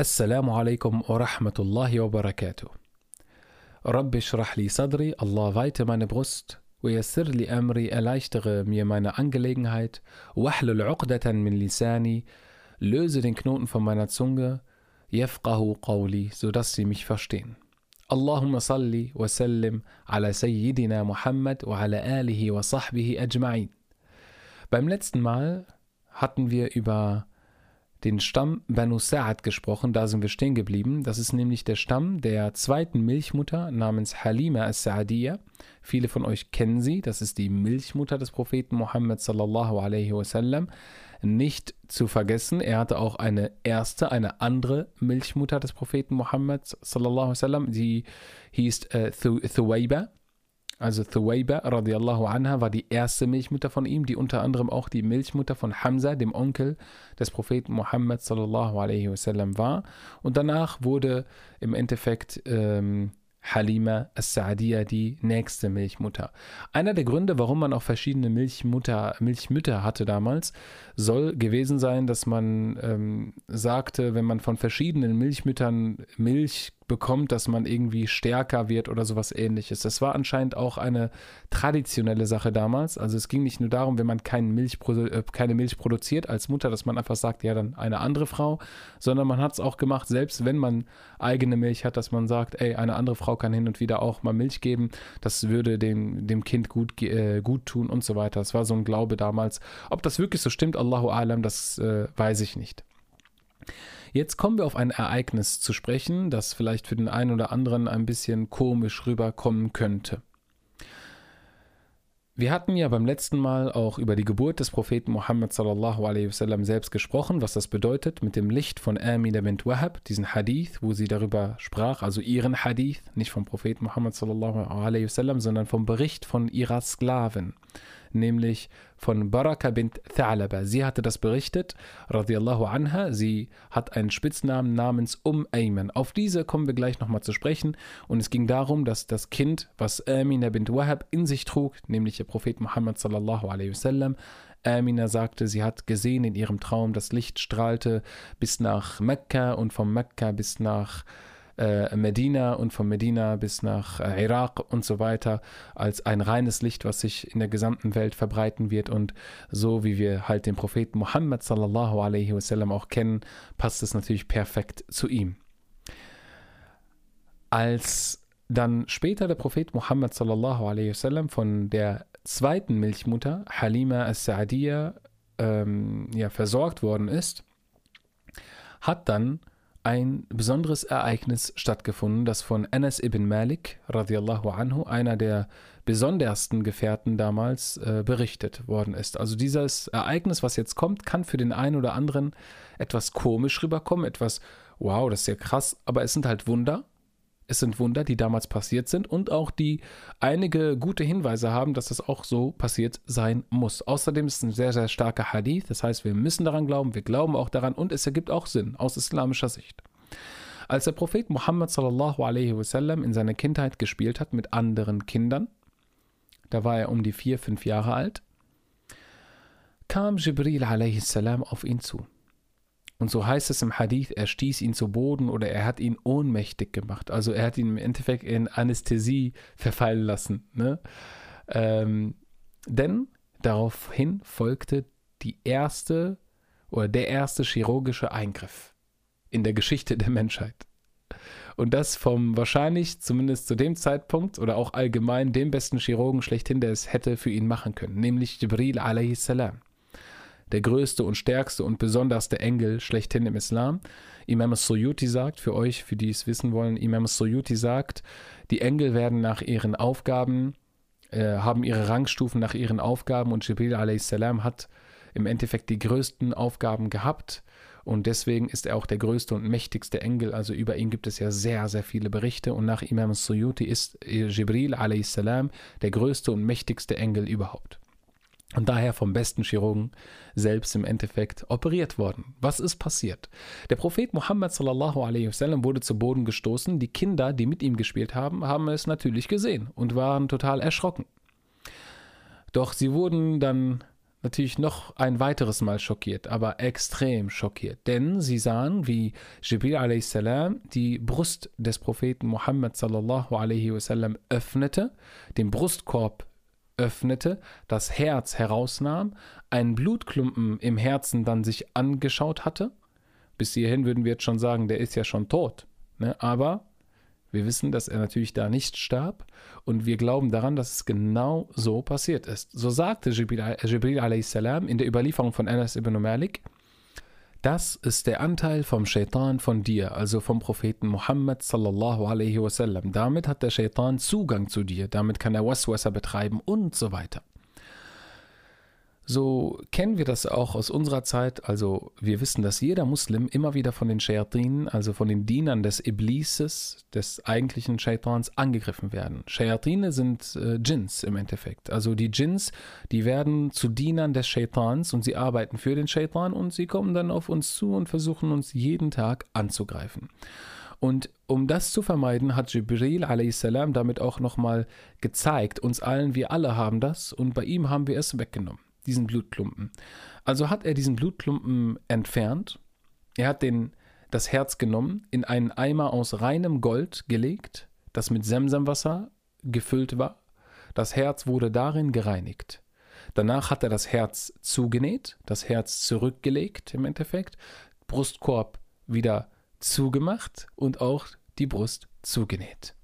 السلام عليكم ورحمة الله وبركاته. رب اشرح لي صدري, Allah weite meine Brust. ويسر لي أمري, erleichtere mir meine Angelegenheit. واحلل عقدة من لساني, löse den Knoten von meiner Zunge. يفقه قولي, sodass sie mich verstehen. اللهم صل وسلم على سيدنا محمد وعلى آله وصحبه أجمعين. Beim letzten Mal hatten wir über den Stamm Banu Sa'ad gesprochen, da sind wir stehen geblieben. Das ist nämlich der Stamm der zweiten Milchmutter namens Halima as-Sa'adiyya. Viele von euch kennen sie, das ist die Milchmutter des Propheten Muhammad sallallahu alaihi wasallam. Nicht zu vergessen, er hatte auch eine erste, eine andere Milchmutter des Propheten Muhammad sallallahu alaihi wasallam, die hieß äh, Thuwayba. Also Thuwayba radiallahu anha war die erste Milchmutter von ihm, die unter anderem auch die Milchmutter von Hamza, dem Onkel des Propheten Muhammad sallallahu alaihi wasallam war. Und danach wurde im Endeffekt ähm, Halima as-Sa'adiyya die nächste Milchmutter. Einer der Gründe, warum man auch verschiedene Milchmutter, Milchmütter hatte damals, soll gewesen sein, dass man ähm, sagte, wenn man von verschiedenen Milchmüttern Milch bekommt, dass man irgendwie stärker wird oder sowas ähnliches. Das war anscheinend auch eine traditionelle Sache damals. Also es ging nicht nur darum, wenn man keine Milch, äh, keine Milch produziert als Mutter, dass man einfach sagt, ja, dann eine andere Frau, sondern man hat es auch gemacht, selbst wenn man eigene Milch hat, dass man sagt, ey, eine andere Frau kann hin und wieder auch mal Milch geben. Das würde dem, dem Kind gut, äh, gut tun und so weiter. Das war so ein Glaube damals. Ob das wirklich so stimmt, Allahu Alam, das äh, weiß ich nicht. Jetzt kommen wir auf ein Ereignis zu sprechen, das vielleicht für den einen oder anderen ein bisschen komisch rüberkommen könnte. Wir hatten ja beim letzten Mal auch über die Geburt des Propheten Muhammad sallallahu alaihi wasallam selbst gesprochen, was das bedeutet mit dem Licht von Amina bint Wahab, diesen Hadith, wo sie darüber sprach, also ihren Hadith, nicht vom Propheten Muhammad sallallahu alaihi wasallam, sondern vom Bericht von ihrer Sklavin nämlich von Baraka bint Tha'laba. Sie hatte das berichtet, radiallahu anha. Sie hat einen Spitznamen namens Um Ayman. Auf diese kommen wir gleich nochmal zu sprechen. Und es ging darum, dass das Kind, was Amina bint Wahab in sich trug, nämlich der Prophet Muhammad sallallahu alaihi wasallam, Amina sagte, sie hat gesehen in ihrem Traum, das Licht strahlte bis nach Mekka und von Mekka bis nach Medina und von Medina bis nach äh, Irak und so weiter als ein reines Licht, was sich in der gesamten Welt verbreiten wird. Und so wie wir halt den Propheten Muhammad sallallahu alaihi wasallam auch kennen, passt es natürlich perfekt zu ihm. Als dann später der Prophet Muhammad sallallahu alaihi wasallam von der zweiten Milchmutter Halima as-Sa'diyya ähm, ja, versorgt worden ist, hat dann ein besonderes Ereignis stattgefunden, das von Anas ibn Malik radiallahu anhu, einer der besondersten Gefährten damals, äh, berichtet worden ist. Also dieses Ereignis, was jetzt kommt, kann für den einen oder anderen etwas komisch rüberkommen, etwas, wow, das ist ja krass, aber es sind halt Wunder, es sind Wunder, die damals passiert sind und auch die einige gute Hinweise haben, dass das auch so passiert sein muss. Außerdem ist es ein sehr, sehr starker Hadith, das heißt, wir müssen daran glauben, wir glauben auch daran und es ergibt auch Sinn aus islamischer Sicht. Als der Prophet Muhammad sallallahu alaihi wasallam in seiner Kindheit gespielt hat mit anderen Kindern, da war er um die vier, fünf Jahre alt, kam Jibril alaihi salam auf ihn zu. Und so heißt es im Hadith, er stieß ihn zu Boden oder er hat ihn ohnmächtig gemacht. Also er hat ihn im Endeffekt in Anästhesie verfallen lassen. Ne? Ähm, denn daraufhin folgte die erste oder der erste chirurgische Eingriff in der Geschichte der Menschheit. Und das vom wahrscheinlich, zumindest zu dem Zeitpunkt oder auch allgemein, dem besten Chirurgen schlechthin, der es hätte für ihn machen können, nämlich Jibril a.s der größte und stärkste und besonderste Engel schlechthin im Islam. Imam Suyuti sagt, für euch, für die es wissen wollen, Imam Suyuti sagt, die Engel werden nach ihren Aufgaben, äh, haben ihre Rangstufen nach ihren Aufgaben und Jibril a.s. hat im Endeffekt die größten Aufgaben gehabt und deswegen ist er auch der größte und mächtigste Engel. Also über ihn gibt es ja sehr, sehr viele Berichte und nach Imam Suyuti ist Jibril a.s. der größte und mächtigste Engel überhaupt und daher vom besten Chirurgen selbst im Endeffekt operiert worden. Was ist passiert? Der Prophet Muhammad sallallahu alaihi wasallam wurde zu Boden gestoßen. Die Kinder, die mit ihm gespielt haben, haben es natürlich gesehen und waren total erschrocken. Doch sie wurden dann natürlich noch ein weiteres Mal schockiert, aber extrem schockiert. Denn sie sahen, wie Jibril a.s. die Brust des Propheten Muhammad sallallahu alaihi wasallam öffnete, den Brustkorb öffnete, das Herz herausnahm, einen Blutklumpen im Herzen dann sich angeschaut hatte. Bis hierhin würden wir jetzt schon sagen, der ist ja schon tot. Ne? Aber wir wissen, dass er natürlich da nicht starb und wir glauben daran, dass es genau so passiert ist. So sagte Jibril, Jibril a.s. in der Überlieferung von Anas ibn Malik, das ist der Anteil vom Shaitan von dir, also vom Propheten Muhammad sallallahu alaihi wasallam. Damit hat der Shaitan Zugang zu dir, damit kann er Waswasser betreiben und so weiter. So kennen wir das auch aus unserer Zeit. Also wir wissen, dass jeder Muslim immer wieder von den Shayatinen, also von den Dienern des Iblises, des eigentlichen Shaitans, angegriffen werden. Shayatine sind äh, Djinns im Endeffekt. Also die Djinns, die werden zu Dienern des Shaitans und sie arbeiten für den Shaitan und sie kommen dann auf uns zu und versuchen uns jeden Tag anzugreifen. Und um das zu vermeiden, hat Jibril a.s. damit auch nochmal gezeigt, uns allen, wir alle haben das und bei ihm haben wir es weggenommen diesen Blutklumpen. Also hat er diesen Blutklumpen entfernt, er hat den, das Herz genommen, in einen Eimer aus reinem Gold gelegt, das mit Semsemwasser gefüllt war. Das Herz wurde darin gereinigt. Danach hat er das Herz zugenäht, das Herz zurückgelegt im Endeffekt, Brustkorb wieder zugemacht und auch die Brust zugenäht.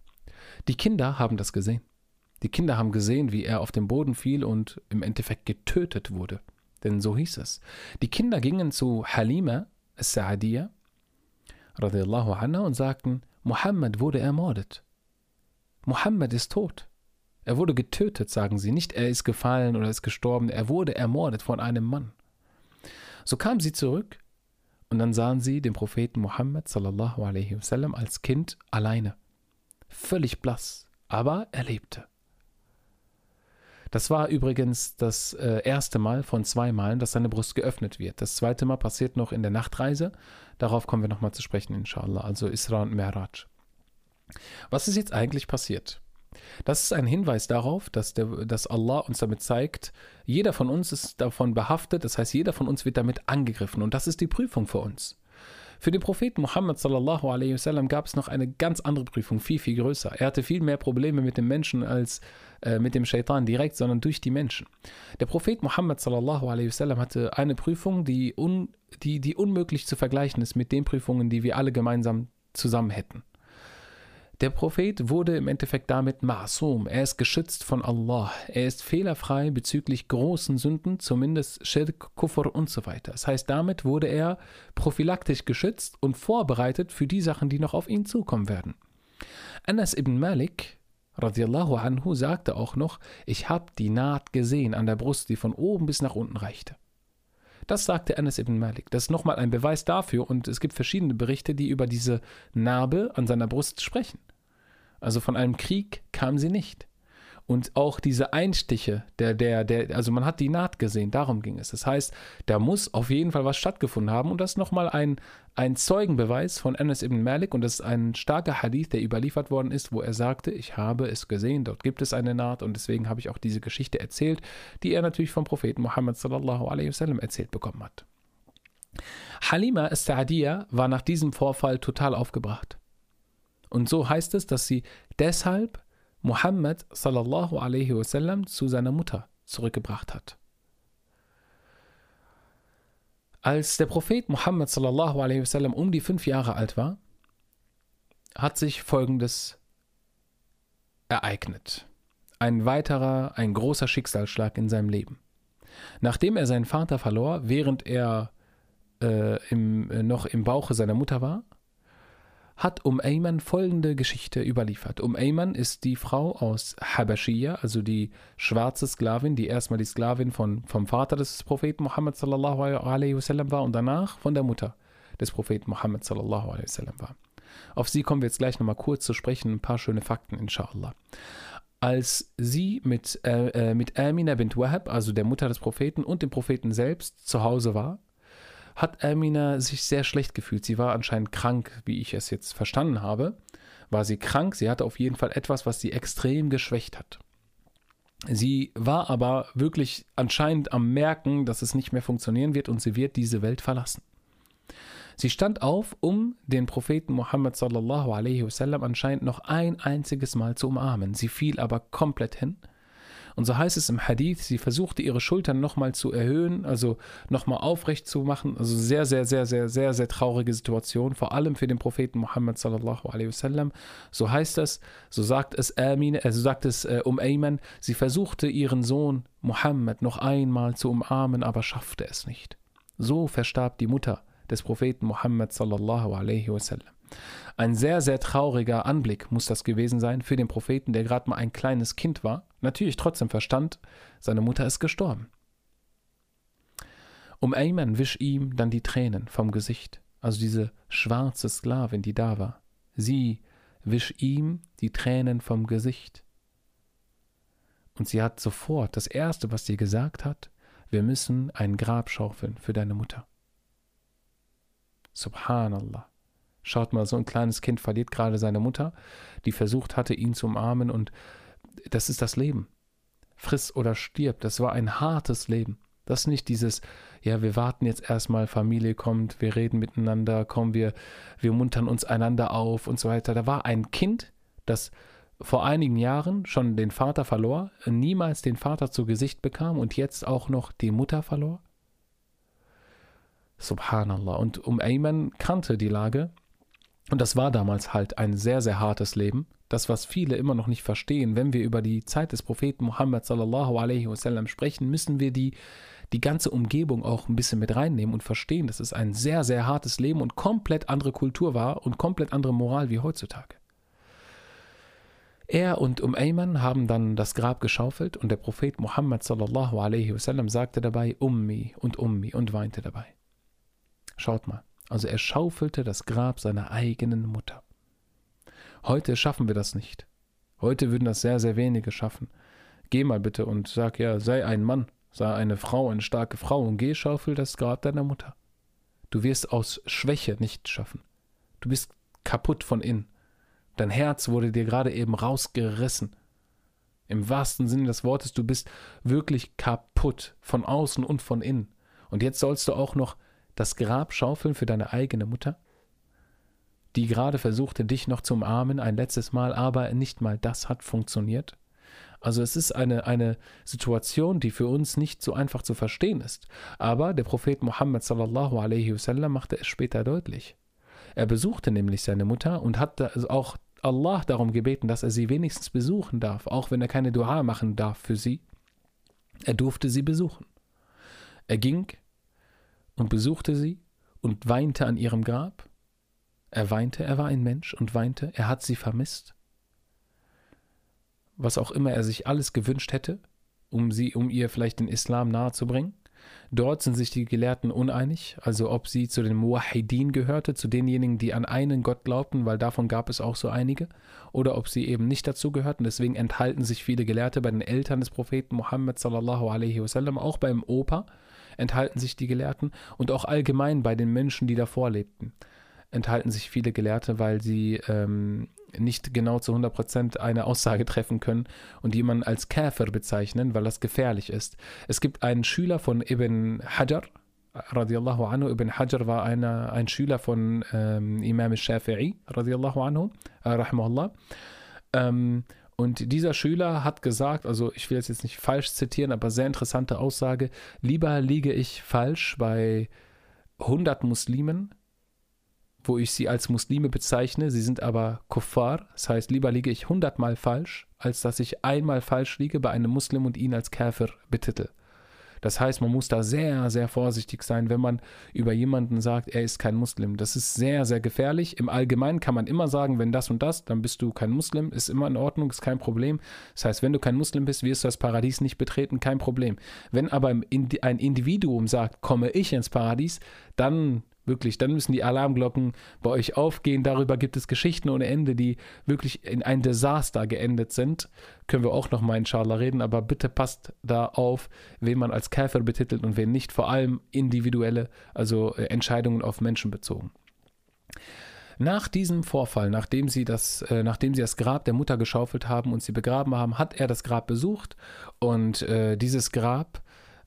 Die Kinder haben das gesehen. Die Kinder haben gesehen, wie er auf den Boden fiel und im Endeffekt getötet wurde. Denn so hieß es. Die Kinder gingen zu Halima al-Sa'adiyya anha und sagten, Muhammad wurde ermordet. Muhammad ist tot. Er wurde getötet, sagen sie. Nicht er ist gefallen oder ist gestorben. Er wurde ermordet von einem Mann. So kamen sie zurück und dann sahen sie den Propheten Muhammad sallallahu alaihi wasallam als Kind alleine. Völlig blass, aber er lebte. Das war übrigens das äh, erste Mal von zwei Malen, dass seine Brust geöffnet wird. Das zweite Mal passiert noch in der Nachtreise. Darauf kommen wir nochmal zu sprechen, inshallah. Also Isra und Mi'raj. Was ist jetzt eigentlich passiert? Das ist ein Hinweis darauf, dass, der, dass Allah uns damit zeigt, jeder von uns ist davon behaftet, das heißt, jeder von uns wird damit angegriffen und das ist die Prüfung für uns. Für den Propheten Muhammad sallallahu alaihi wasallam gab es noch eine ganz andere Prüfung, viel, viel größer. Er hatte viel mehr Probleme mit dem Menschen als äh, mit dem Shaitan direkt, sondern durch die Menschen. Der Prophet Muhammad sallallahu alaihi wasallam hatte eine Prüfung, die, un, die, die unmöglich zu vergleichen ist mit den Prüfungen, die wir alle gemeinsam zusammen hätten. Der Prophet wurde im Endeffekt damit Ma'sum. Er ist geschützt von Allah. Er ist fehlerfrei bezüglich großen Sünden, zumindest Shirk, Kufr und so weiter. Das heißt, damit wurde er prophylaktisch geschützt und vorbereitet für die Sachen, die noch auf ihn zukommen werden. Anas ibn Malik radiallahu anhu sagte auch noch, ich habe die Naht gesehen an der Brust, die von oben bis nach unten reichte. Das sagte Anas ibn Malik. Das ist nochmal ein Beweis dafür und es gibt verschiedene Berichte, die über diese Narbe an seiner Brust sprechen. Also von einem Krieg kam sie nicht. Und auch diese Einstiche, der, der, der, also man hat die Naht gesehen, darum ging es. Das heißt, da muss auf jeden Fall was stattgefunden haben. Und das ist nochmal ein, ein Zeugenbeweis von Anas ibn Malik. Und das ist ein starker Hadith, der überliefert worden ist, wo er sagte, ich habe es gesehen, dort gibt es eine Naht. Und deswegen habe ich auch diese Geschichte erzählt, die er natürlich vom Propheten Muhammad sallallahu alaihi wasallam erzählt bekommen hat. Halima as-Sa'diyya war nach diesem Vorfall total aufgebracht. Und so heißt es, dass sie deshalb Muhammad sallallahu alaihi wasallam zu seiner Mutter zurückgebracht hat. Als der Prophet Muhammad sallallahu alaihi wasallam um die fünf Jahre alt war, hat sich Folgendes ereignet. Ein weiterer, ein großer Schicksalsschlag in seinem Leben. Nachdem er seinen Vater verlor, während er äh, im, äh, noch im Bauche seiner Mutter war, hat Um Ayman folgende Geschichte überliefert. Um Ayman ist die Frau aus Habashia, also die schwarze Sklavin, die erstmal die Sklavin von, vom Vater des Propheten Muhammad sallallahu alaihi wasallam war und danach von der Mutter des Propheten Muhammad sallallahu alaihi wasallam war. Auf sie kommen wir jetzt gleich nochmal kurz zu sprechen, ein paar schöne Fakten, inshallah. Als sie mit, äh, äh mit Amina bint Wahab, also der Mutter des Propheten und dem Propheten selbst zu Hause war, hat Amina sich sehr schlecht gefühlt. Sie war anscheinend krank, wie ich es jetzt verstanden habe. War sie krank? Sie hatte auf jeden Fall etwas, was sie extrem geschwächt hat. Sie war aber wirklich anscheinend am Merken, dass es nicht mehr funktionieren wird und sie wird diese Welt verlassen. Sie stand auf, um den Propheten Muhammad sallallahu alaihi wasallam anscheinend noch ein einziges Mal zu umarmen. Sie fiel aber komplett hin. Und so heißt es im Hadith, sie versuchte ihre Schultern nochmal zu erhöhen, also nochmal aufrecht zu machen. Also sehr, sehr, sehr, sehr, sehr, sehr traurige Situation, vor allem für den Propheten Muhammad sallallahu alaihi wasallam. So heißt es, so sagt es Amin, also sagt es äh, um Ayman, sie versuchte ihren Sohn Muhammad noch einmal zu umarmen, aber schaffte es nicht. So verstarb die Mutter des Propheten Muhammad sallallahu alaihi wasallam. Ein sehr, sehr trauriger Anblick muss das gewesen sein für den Propheten, der gerade mal ein kleines Kind war, natürlich trotzdem verstand, seine Mutter ist gestorben. Um Ayman wisch ihm dann die Tränen vom Gesicht, also diese schwarze Sklavin, die da war. Sie wisch ihm die Tränen vom Gesicht. Und sie hat sofort das Erste, was sie gesagt hat, wir müssen ein Grab schaufeln für deine Mutter. Subhanallah. Schaut mal, so ein kleines Kind verliert gerade seine Mutter, die versucht hatte, ihn zu umarmen und das ist das Leben. Friss oder stirb, das war ein hartes Leben. Das ist nicht dieses, ja, wir warten jetzt erstmal, Familie kommt, wir reden miteinander, kommen wir, wir muntern uns einander auf und so weiter. Da war ein Kind, das vor einigen Jahren schon den Vater verlor, niemals den Vater zu Gesicht bekam und jetzt auch noch die Mutter verlor. Subhanallah. Und um Ayman kannte die Lage. Und das war damals halt ein sehr, sehr hartes Leben. Das, was viele immer noch nicht verstehen, wenn wir über die Zeit des Propheten Muhammad sallallahu alaihi wasallam sprechen, müssen wir die, die ganze Umgebung auch ein bisschen mit reinnehmen und verstehen, dass es ein sehr, sehr hartes Leben und komplett andere Kultur war und komplett andere Moral wie heutzutage. Er und Um Ayman haben dann das Grab geschaufelt und der Prophet Muhammad sallallahu alaihi wasallam sagte dabei Ummi und Ummi und weinte dabei. Schaut mal. Also er schaufelte das Grab seiner eigenen Mutter. Heute schaffen wir das nicht. Heute würden das sehr, sehr wenige schaffen. Geh mal bitte und sag ja, sei ein Mann, sei eine Frau, eine starke Frau und geh schaufel das Grab deiner Mutter. Du wirst aus Schwäche nicht schaffen. Du bist kaputt von innen. Dein Herz wurde dir gerade eben rausgerissen. Im wahrsten Sinne des Wortes, du bist wirklich kaputt von außen und von innen. Und jetzt sollst du auch noch das Grab schaufeln für deine eigene Mutter, die gerade versuchte, dich noch zu umarmen, ein letztes Mal, aber nicht mal das hat funktioniert. Also es ist eine, eine Situation, die für uns nicht so einfach zu verstehen ist. Aber der Prophet Muhammad sallallahu alaihi wasallam machte es später deutlich. Er besuchte nämlich seine Mutter und hat also auch Allah darum gebeten, dass er sie wenigstens besuchen darf, auch wenn er keine Dua machen darf für sie. Er durfte sie besuchen. Er ging und besuchte sie und weinte an ihrem Grab. Er weinte, er war ein Mensch und weinte, er hat sie vermisst. Was auch immer er sich alles gewünscht hätte, um sie, um ihr vielleicht den Islam nahezubringen. Dort sind sich die Gelehrten uneinig, also ob sie zu den Muwahidin gehörte, zu denjenigen, die an einen Gott glaubten, weil davon gab es auch so einige, oder ob sie eben nicht dazu gehörten. Deswegen enthalten sich viele Gelehrte bei den Eltern des Propheten Muhammad sallallahu alaihi wasallam, auch beim Opa, enthalten sich die Gelehrten und auch allgemein bei den Menschen, die davor lebten, enthalten sich viele Gelehrte, weil sie ähm, nicht genau zu 100% eine Aussage treffen können und jemanden als Käfer bezeichnen, weil das gefährlich ist. Es gibt einen Schüler von Ibn Hajar, radiallahu anhu, Ibn Hajar war eine, ein Schüler von ähm, Imam Shafi'i, radiallahu anhu, äh, rahimahullah. Ähm, und dieser Schüler hat gesagt, also ich will jetzt nicht falsch zitieren, aber sehr interessante Aussage, lieber liege ich falsch bei 100 Muslimen, wo ich sie als Muslime bezeichne, sie sind aber Kuffar, das heißt, lieber liege ich 100 Mal falsch, als dass ich einmal falsch liege bei einem Muslim und ihn als Käfer betitel. Das heißt, man muss da sehr, sehr vorsichtig sein, wenn man über jemanden sagt, er ist kein Muslim. Das ist sehr, sehr gefährlich. Im Allgemeinen kann man immer sagen, wenn das und das, dann bist du kein Muslim, ist immer in Ordnung, ist kein Problem. Das heißt, wenn du kein Muslim bist, wirst du das Paradies nicht betreten, kein Problem. Wenn aber ein Individuum sagt, komme ich ins Paradies, dann Wirklich, dann müssen die Alarmglocken bei euch aufgehen. Darüber gibt es Geschichten ohne Ende, die wirklich in ein Desaster geendet sind. Können wir auch nochmal inshallah reden, aber bitte passt da auf, wen man als Käfer betitelt und wen nicht. Vor allem individuelle, also äh, Entscheidungen auf Menschen bezogen. Nach diesem Vorfall, nachdem sie, das, äh, nachdem sie das Grab der Mutter geschaufelt haben und sie begraben haben, hat er das Grab besucht und äh, dieses Grab,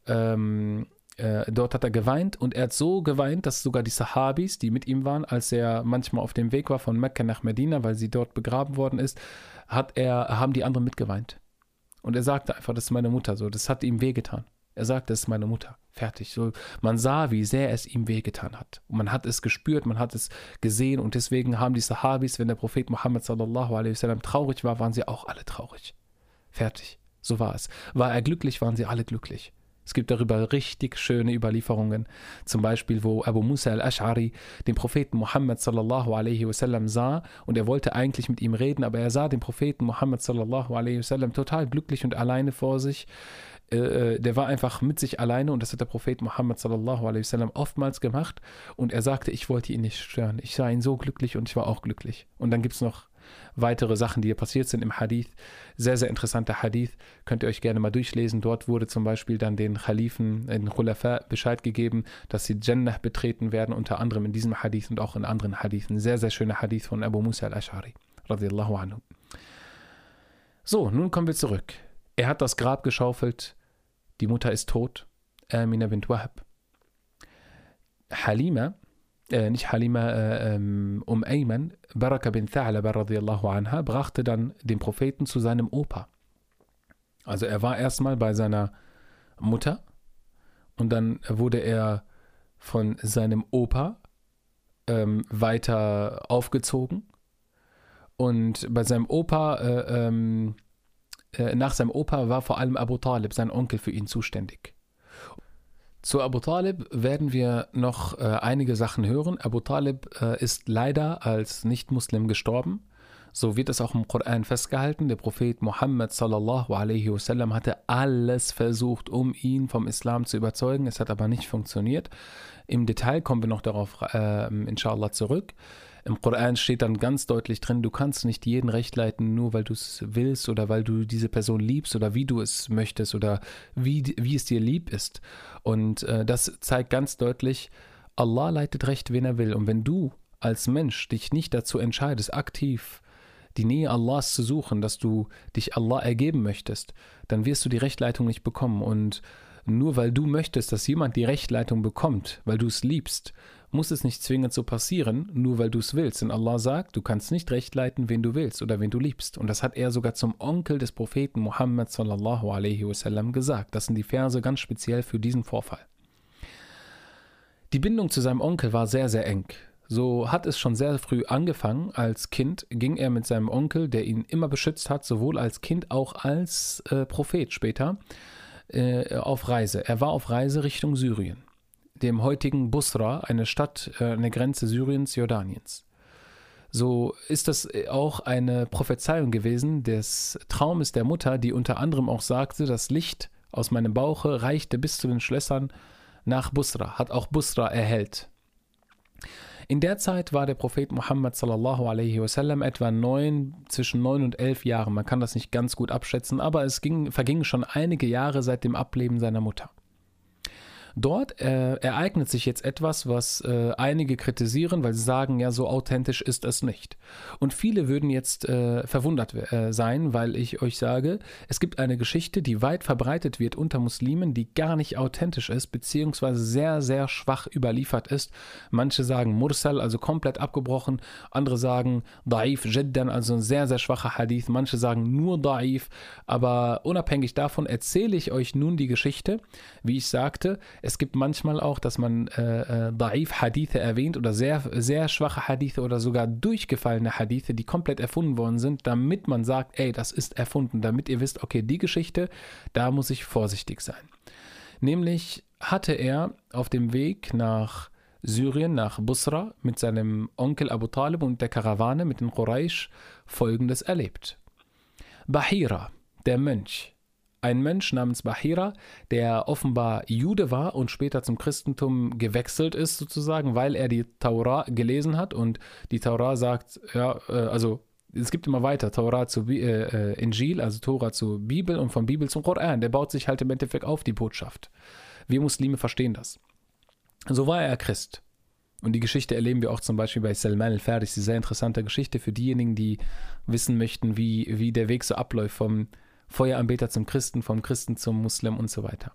ähm, äh, dort hat er geweint und er hat so geweint, dass sogar die Sahabis, die mit ihm waren, als er manchmal auf dem Weg war von Mekka nach Medina, weil sie dort begraben worden ist, hat er, haben die anderen mitgeweint. Und er sagte einfach, das ist meine Mutter so, das hat ihm wehgetan. Er sagte, das ist meine Mutter. Fertig. So, man sah, wie sehr es ihm wehgetan hat. Und man hat es gespürt, man hat es gesehen. Und deswegen haben die Sahabis, wenn der Prophet Muhammad sallallahu alaihi wasallam traurig war, waren sie auch alle traurig. Fertig. So war es. War er glücklich, waren sie alle glücklich. Es gibt darüber richtig schöne Überlieferungen. Zum Beispiel, wo Abu Musa al-Ash'ari den Propheten Muhammad sallallahu alaihi wasallam sah und er wollte eigentlich mit ihm reden, aber er sah den Propheten Muhammad sallallahu alaihi wasallam total glücklich und alleine vor sich. Äh, äh, der war einfach mit sich alleine und das hat der Prophet Muhammad sallallahu alaihi wasallam oftmals gemacht und er sagte, ich wollte ihn nicht stören. Ich sah ihn so glücklich und ich war auch glücklich. Und dann gibt es noch weitere Sachen, die hier passiert sind im Hadith. Sehr, sehr interessanter Hadith. Könnt ihr euch gerne mal durchlesen. Dort wurde zum Beispiel dann den Khalifen, den Khulafa Bescheid gegeben, dass sie Jannah betreten werden, unter anderem in diesem Hadith und auch in anderen Hadithen. Sehr, sehr schöner Hadith von Abu Musa al-Ash'ari. So, nun kommen wir zurück. Er hat das Grab geschaufelt die Mutter ist tot. Amina bint Wahab. Halima, nicht Halima, äh, ähm, um Ayman, Baraka bin Tha'laba radiallahu anha, brachte dann den Propheten zu seinem Opa. Also er war erstmal bei seiner Mutter und dann wurde er von seinem Opa ähm, weiter aufgezogen. Und bei seinem Opa äh, ähm, äh, nach seinem Opa war vor allem Abu Talib, sein Onkel, für ihn zuständig. Zu Abu Talib werden wir noch äh, einige Sachen hören. Abu Talib äh, ist leider als Nicht-Muslim gestorben. So wird es auch im Koran festgehalten. Der Prophet Muhammad sallallahu alaihi wasallam hatte alles versucht, um ihn vom Islam zu überzeugen. Es hat aber nicht funktioniert. Im Detail kommen wir noch darauf, äh, inshallah, zurück. Im Koran steht dann ganz deutlich drin, du kannst nicht jeden recht leiten, nur weil du es willst oder weil du diese Person liebst oder wie du es möchtest oder wie, wie es dir lieb ist. Und äh, das zeigt ganz deutlich, Allah leitet recht, wen er will. Und wenn du als Mensch dich nicht dazu entscheidest, aktiv die Nähe Allahs zu suchen, dass du dich Allah ergeben möchtest, dann wirst du die Rechtleitung nicht bekommen. Und nur weil du möchtest, dass jemand die Rechtleitung bekommt, weil du es liebst, muss es nicht zwingend so passieren, nur weil du es willst. Denn Allah sagt, du kannst nicht recht leiten, wen du willst oder wen du liebst. Und das hat er sogar zum Onkel des Propheten Muhammad sallallahu alaihi wasallam gesagt. Das sind die Verse ganz speziell für diesen Vorfall. Die Bindung zu seinem Onkel war sehr, sehr eng. So hat es schon sehr früh angefangen. Als Kind ging er mit seinem Onkel, der ihn immer beschützt hat, sowohl als Kind auch als äh, Prophet später, äh, auf Reise. Er war auf Reise Richtung Syrien dem heutigen Busra, eine Stadt äh, an der Grenze Syriens, Jordaniens. So ist das äh, auch eine Prophezeiung gewesen des Traumes der Mutter, die unter anderem auch sagte, das Licht aus meinem Bauche reichte bis zu den Schlössern nach Busra, hat auch Busra erhellt. In der Zeit war der Prophet Muhammad sallallahu alaihi wasallam etwa neun, zwischen neun und elf Jahren. Man kann das nicht ganz gut abschätzen, aber es ging, vergingen schon einige Jahre seit dem Ableben seiner Mutter. Dort äh, ereignet sich jetzt etwas, was äh, einige kritisieren, weil sie sagen, ja, so authentisch ist es nicht. Und viele würden jetzt äh, verwundert äh, sein, weil ich euch sage, es gibt eine Geschichte, die weit verbreitet wird unter Muslimen, die gar nicht authentisch ist, beziehungsweise sehr, sehr schwach überliefert ist. Manche sagen Mursal, also komplett abgebrochen. Andere sagen Da'if Jiddan, also ein sehr, sehr schwacher Hadith. Manche sagen nur Da'if. Aber unabhängig davon erzähle ich euch nun die Geschichte. Wie ich sagte, es gibt manchmal auch, dass man äh, äh, Da'if Hadithe erwähnt oder sehr, sehr schwache Hadithe oder sogar durchgefallene Hadithe, die komplett erfunden worden sind, damit man sagt, ey, das ist erfunden, damit ihr wisst, okay, die Geschichte, da muss ich vorsichtig sein. Nämlich hatte er auf dem Weg nach Syrien, nach Busra, mit seinem Onkel Abu Talib und der Karawane mit den Quraysh folgendes erlebt. Bahira, der Mönch, ein Mensch namens Bahira, der offenbar Jude war und später zum Christentum gewechselt ist, sozusagen, weil er die Taura gelesen hat und die Taura sagt, ja, äh, also es gibt immer weiter, Taura zu äh, äh, Injil, also Tora zur Bibel und von Bibel zum Koran. Der baut sich halt im Endeffekt auf die Botschaft. Wir Muslime verstehen das. So war er Christ. Und die Geschichte erleben wir auch zum Beispiel bei Salman al-Faris, eine sehr interessante Geschichte für diejenigen, die wissen möchten, wie, wie der Weg so abläuft, vom Feueranbeter zum Christen, vom Christen zum Muslim und so weiter.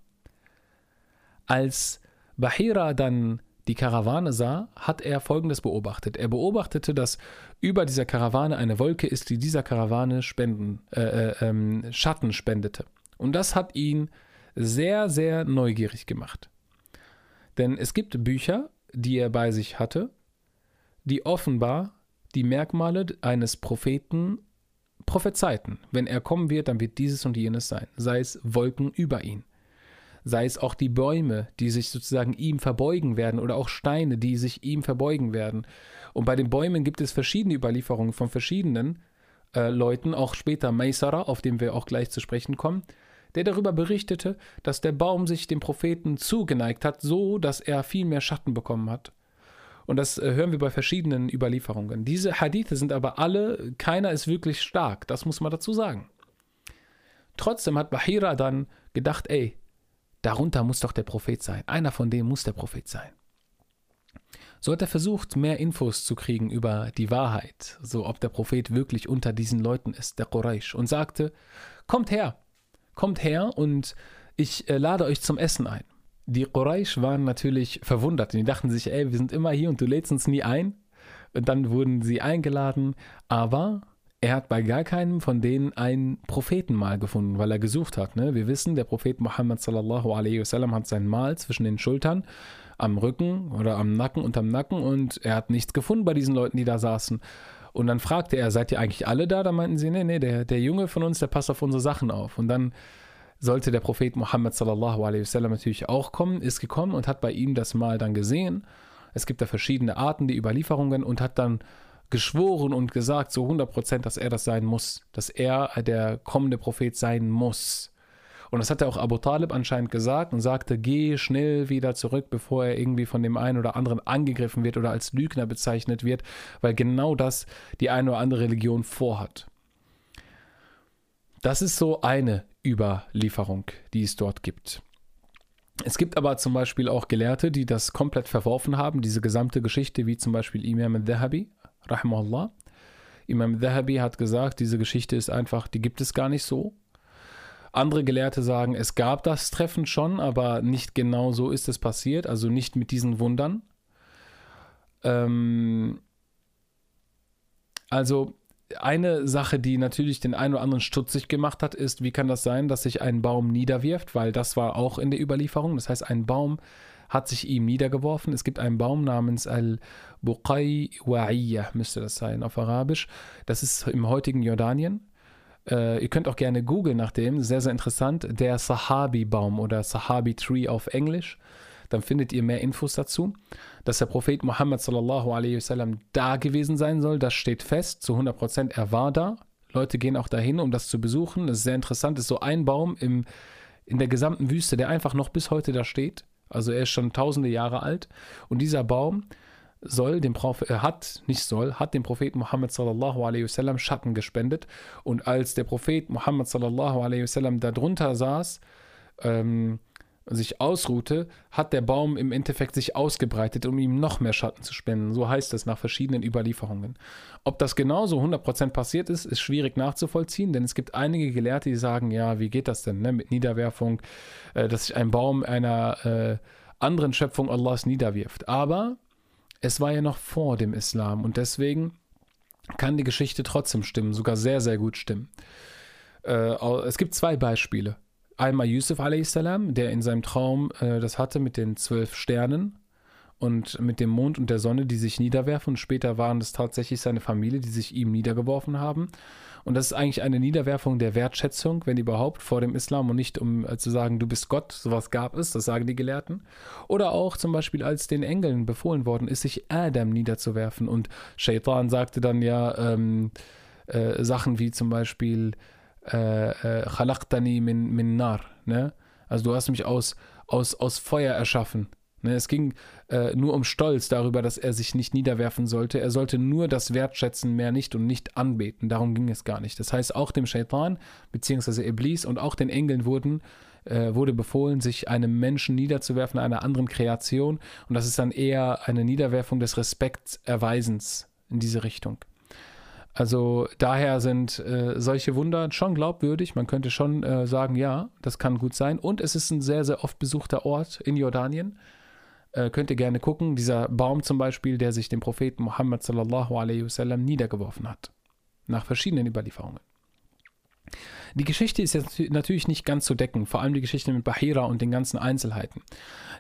Als Bahira dann die Karawane sah, hat er Folgendes beobachtet. Er beobachtete, dass über dieser Karawane eine Wolke ist, die dieser Karawane Spenden, äh, äh, ähm, Schatten spendete. Und das hat ihn sehr, sehr neugierig gemacht. Denn es gibt Bücher, die er bei sich hatte, die offenbar die Merkmale eines Propheten prophezeiten. Wenn er kommen wird, dann wird dieses und jenes sein. Sei es Wolken über ihn, sei es auch die Bäume, die sich sozusagen ihm verbeugen werden oder auch Steine, die sich ihm verbeugen werden. Und bei den Bäumen gibt es verschiedene Überlieferungen von verschiedenen äh, Leuten, auch später Maisara, auf den wir auch gleich zu sprechen kommen, der darüber berichtete, dass der Baum sich dem Propheten zugeneigt hat, so dass er viel mehr Schatten bekommen hat. Und das äh, hören wir bei verschiedenen Überlieferungen. Diese Hadithe sind aber alle, keiner ist wirklich stark, das muss man dazu sagen. Trotzdem hat Bahira dann gedacht, ey, darunter muss doch der Prophet sein. Einer von denen muss der Prophet sein. So hat er versucht, mehr Infos zu kriegen über die Wahrheit, so ob der Prophet wirklich unter diesen Leuten ist, der Quraysh, und sagte, kommt her, kommt her und ich äh, lade euch zum Essen ein. Die Quraysh waren natürlich verwundert. Die dachten sich, ey, wir sind immer hier und du lädst uns nie ein. Und dann wurden sie eingeladen, aber er hat bei gar keinem von denen einen Propheten mal gefunden, weil er gesucht hat. Ne? Wir wissen, der Prophet Muhammad sallallahu alaihi wasallam hat sein Mal zwischen den Schultern, am Rücken oder am Nacken, unterm Nacken und er hat nichts gefunden bei diesen Leuten, die da saßen. Und dann fragte er, seid ihr eigentlich alle da? Da meinten sie, nee, nee, der, der Junge von uns, der passt auf unsere Sachen auf. Und dann sollte der Prophet Muhammad sallallahu alaihi wasallam natürlich auch kommen, ist gekommen und hat bei ihm das Mal dann gesehen. Es gibt da verschiedene Arten, die Überlieferungen und hat dann geschworen und gesagt zu 100 Prozent, dass er das sein muss, dass er der kommende Prophet sein muss. Und das hat er auch Abu Talib anscheinend gesagt und sagte, geh schnell wieder zurück, bevor er irgendwie von dem einen oder anderen angegriffen wird oder als Lügner bezeichnet wird, weil genau das die eine oder andere Religion vorhat. Das ist so eine Überlieferung, die es dort gibt. Es gibt aber zum Beispiel auch Gelehrte, die das komplett verworfen haben, diese gesamte Geschichte, wie zum Beispiel Imam al-Dhahabi, rahimahullah. Imam al-Dhahabi hat gesagt, diese Geschichte ist einfach, die gibt es gar nicht so. Andere Gelehrte sagen, es gab das Treffen schon, aber nicht genau so ist es passiert, also nicht mit diesen Wundern. Ähm also eine Sache, die natürlich den einen oder anderen stutzig gemacht hat, ist, wie kann das sein, dass sich ein Baum niederwirft, weil das war auch in der Überlieferung. Das heißt, ein Baum hat sich ihm niedergeworfen. Es gibt einen Baum namens Al-Buqay Wa'iyah, müsste das sein auf Arabisch. Das ist im heutigen Jordanien. Äh, ihr könnt auch gerne googeln nach dem, sehr, sehr interessant. Der Sahabi-Baum oder Sahabi-Tree auf Englisch. Dann findet ihr mehr Infos dazu. Dass der Prophet Muhammad sallallahu alaihi wasallam da gewesen sein soll, das steht fest. Zu 100 Prozent, er war da. Leute gehen auch dahin, um das zu besuchen. Das ist sehr interessant. Das ist so ein Baum im, in der gesamten Wüste, der einfach noch bis heute da steht. Also er ist schon tausende Jahre alt. Und dieser Baum soll dem Prophet, er hat, nicht soll, hat dem Propheten Muhammad sallallahu alaihi wasallam Schatten gespendet. Und als der Prophet Muhammad sallallahu alaihi wasallam darunter saß, ähm, sich ausruhte, hat der Baum im Endeffekt sich ausgebreitet, um ihm noch mehr Schatten zu spenden. So heißt es nach verschiedenen Überlieferungen. Ob das genauso 100% passiert ist, ist schwierig nachzuvollziehen, denn es gibt einige Gelehrte, die sagen, ja, wie geht das denn ne, mit Niederwerfung, äh, dass sich ein Baum einer äh, anderen Schöpfung Allahs niederwirft. Aber es war ja noch vor dem Islam und deswegen kann die Geschichte trotzdem stimmen, sogar sehr, sehr gut stimmen. Äh, es gibt zwei Beispiele. Einmal Yusuf a.s., der in seinem Traum äh, das hatte mit den zwölf Sternen und mit dem Mond und der Sonne, die sich niederwerfen. Und später waren es tatsächlich seine Familie, die sich ihm niedergeworfen haben. Und das ist eigentlich eine Niederwerfung der Wertschätzung, wenn überhaupt, vor dem Islam und nicht um äh, zu sagen, du bist Gott, sowas gab es, das sagen die Gelehrten. Oder auch zum Beispiel, als den Engeln befohlen worden ist, sich Adam niederzuwerfen. Und Shaitan sagte dann ja ähm, äh, Sachen wie zum Beispiel äh, äh, min, min nar, ne? Also du hast mich aus, aus, aus Feuer erschaffen. Ne, es ging äh, nur um Stolz darüber, dass er sich nicht niederwerfen sollte. Er sollte nur das wertschätzen, mehr nicht und nicht anbeten. Darum ging es gar nicht. Das heißt, auch dem Shaitan bzw. Iblis und auch den Engeln wurden, äh, wurde befohlen, sich einem Menschen niederzuwerfen, einer anderen Kreation. Und das ist dann eher eine Niederwerfung des Respekterweisens in diese Richtung. Also daher sind äh, solche Wunder schon glaubwürdig. Man könnte schon äh, sagen, ja, das kann gut sein. Und es ist ein sehr, sehr oft besuchter Ort in Jordanien. Äh, könnt ihr gerne gucken. Dieser Baum zum Beispiel, der sich dem Propheten Muhammad sallallahu alaihi wasallam niedergeworfen hat. Nach verschiedenen Überlieferungen. Die Geschichte ist jetzt natürlich nicht ganz zu decken, vor allem die Geschichte mit Bahira und den ganzen Einzelheiten.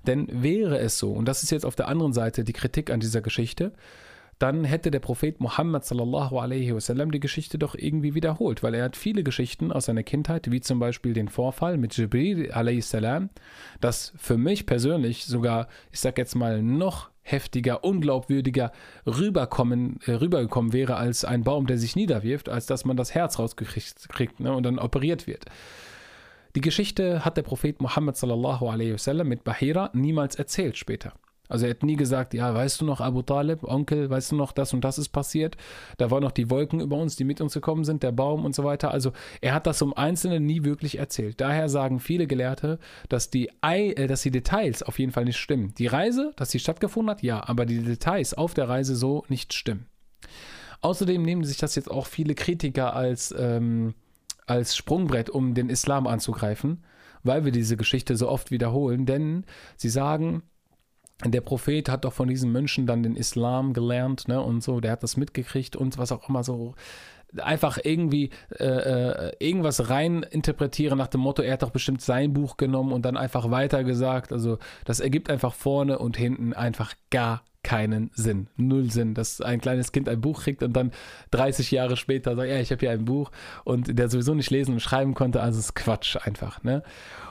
Denn wäre es so, und das ist jetzt auf der anderen Seite die Kritik an dieser Geschichte, dann hätte der Prophet Muhammad sallallahu alaihi wasallam die Geschichte doch irgendwie wiederholt, weil er hat viele Geschichten aus seiner Kindheit, wie zum Beispiel den Vorfall mit Jibril alaihi salam, das für mich persönlich sogar, ich sag jetzt mal, noch heftiger, unglaubwürdiger rüberkommen, äh, rübergekommen wäre als ein Baum, der sich niederwirft, als dass man das Herz rausgekriegt kriegt, ne, und dann operiert wird. Die Geschichte hat der Prophet Muhammad sallallahu alaihi wasallam mit Bahira niemals erzählt später. Also er hat nie gesagt, ja, weißt du noch, Abu Talib, Onkel, weißt du noch, das und das ist passiert. Da waren noch die Wolken über uns, die mit uns gekommen sind, der Baum und so weiter. Also er hat das um Einzelne nie wirklich erzählt. Daher sagen viele Gelehrte, dass die, äh, dass die Details auf jeden Fall nicht stimmen. Die Reise, dass sie stattgefunden hat, ja, aber die Details auf der Reise so nicht stimmen. Außerdem nehmen sich das jetzt auch viele Kritiker als, ähm, als Sprungbrett, um den Islam anzugreifen, weil wir diese Geschichte so oft wiederholen, denn sie sagen, der Prophet hat doch von diesen Menschen dann den Islam gelernt, ne, und so, der hat das mitgekriegt und was auch immer so einfach irgendwie äh, äh, irgendwas rein interpretieren nach dem Motto, er hat doch bestimmt sein Buch genommen und dann einfach weitergesagt. Also das ergibt einfach vorne und hinten einfach gar keinen Sinn. Null Sinn, dass ein kleines Kind ein Buch kriegt und dann 30 Jahre später sagt, ja, ich habe hier ein Buch und der sowieso nicht lesen und schreiben konnte, also ist Quatsch einfach. Ne?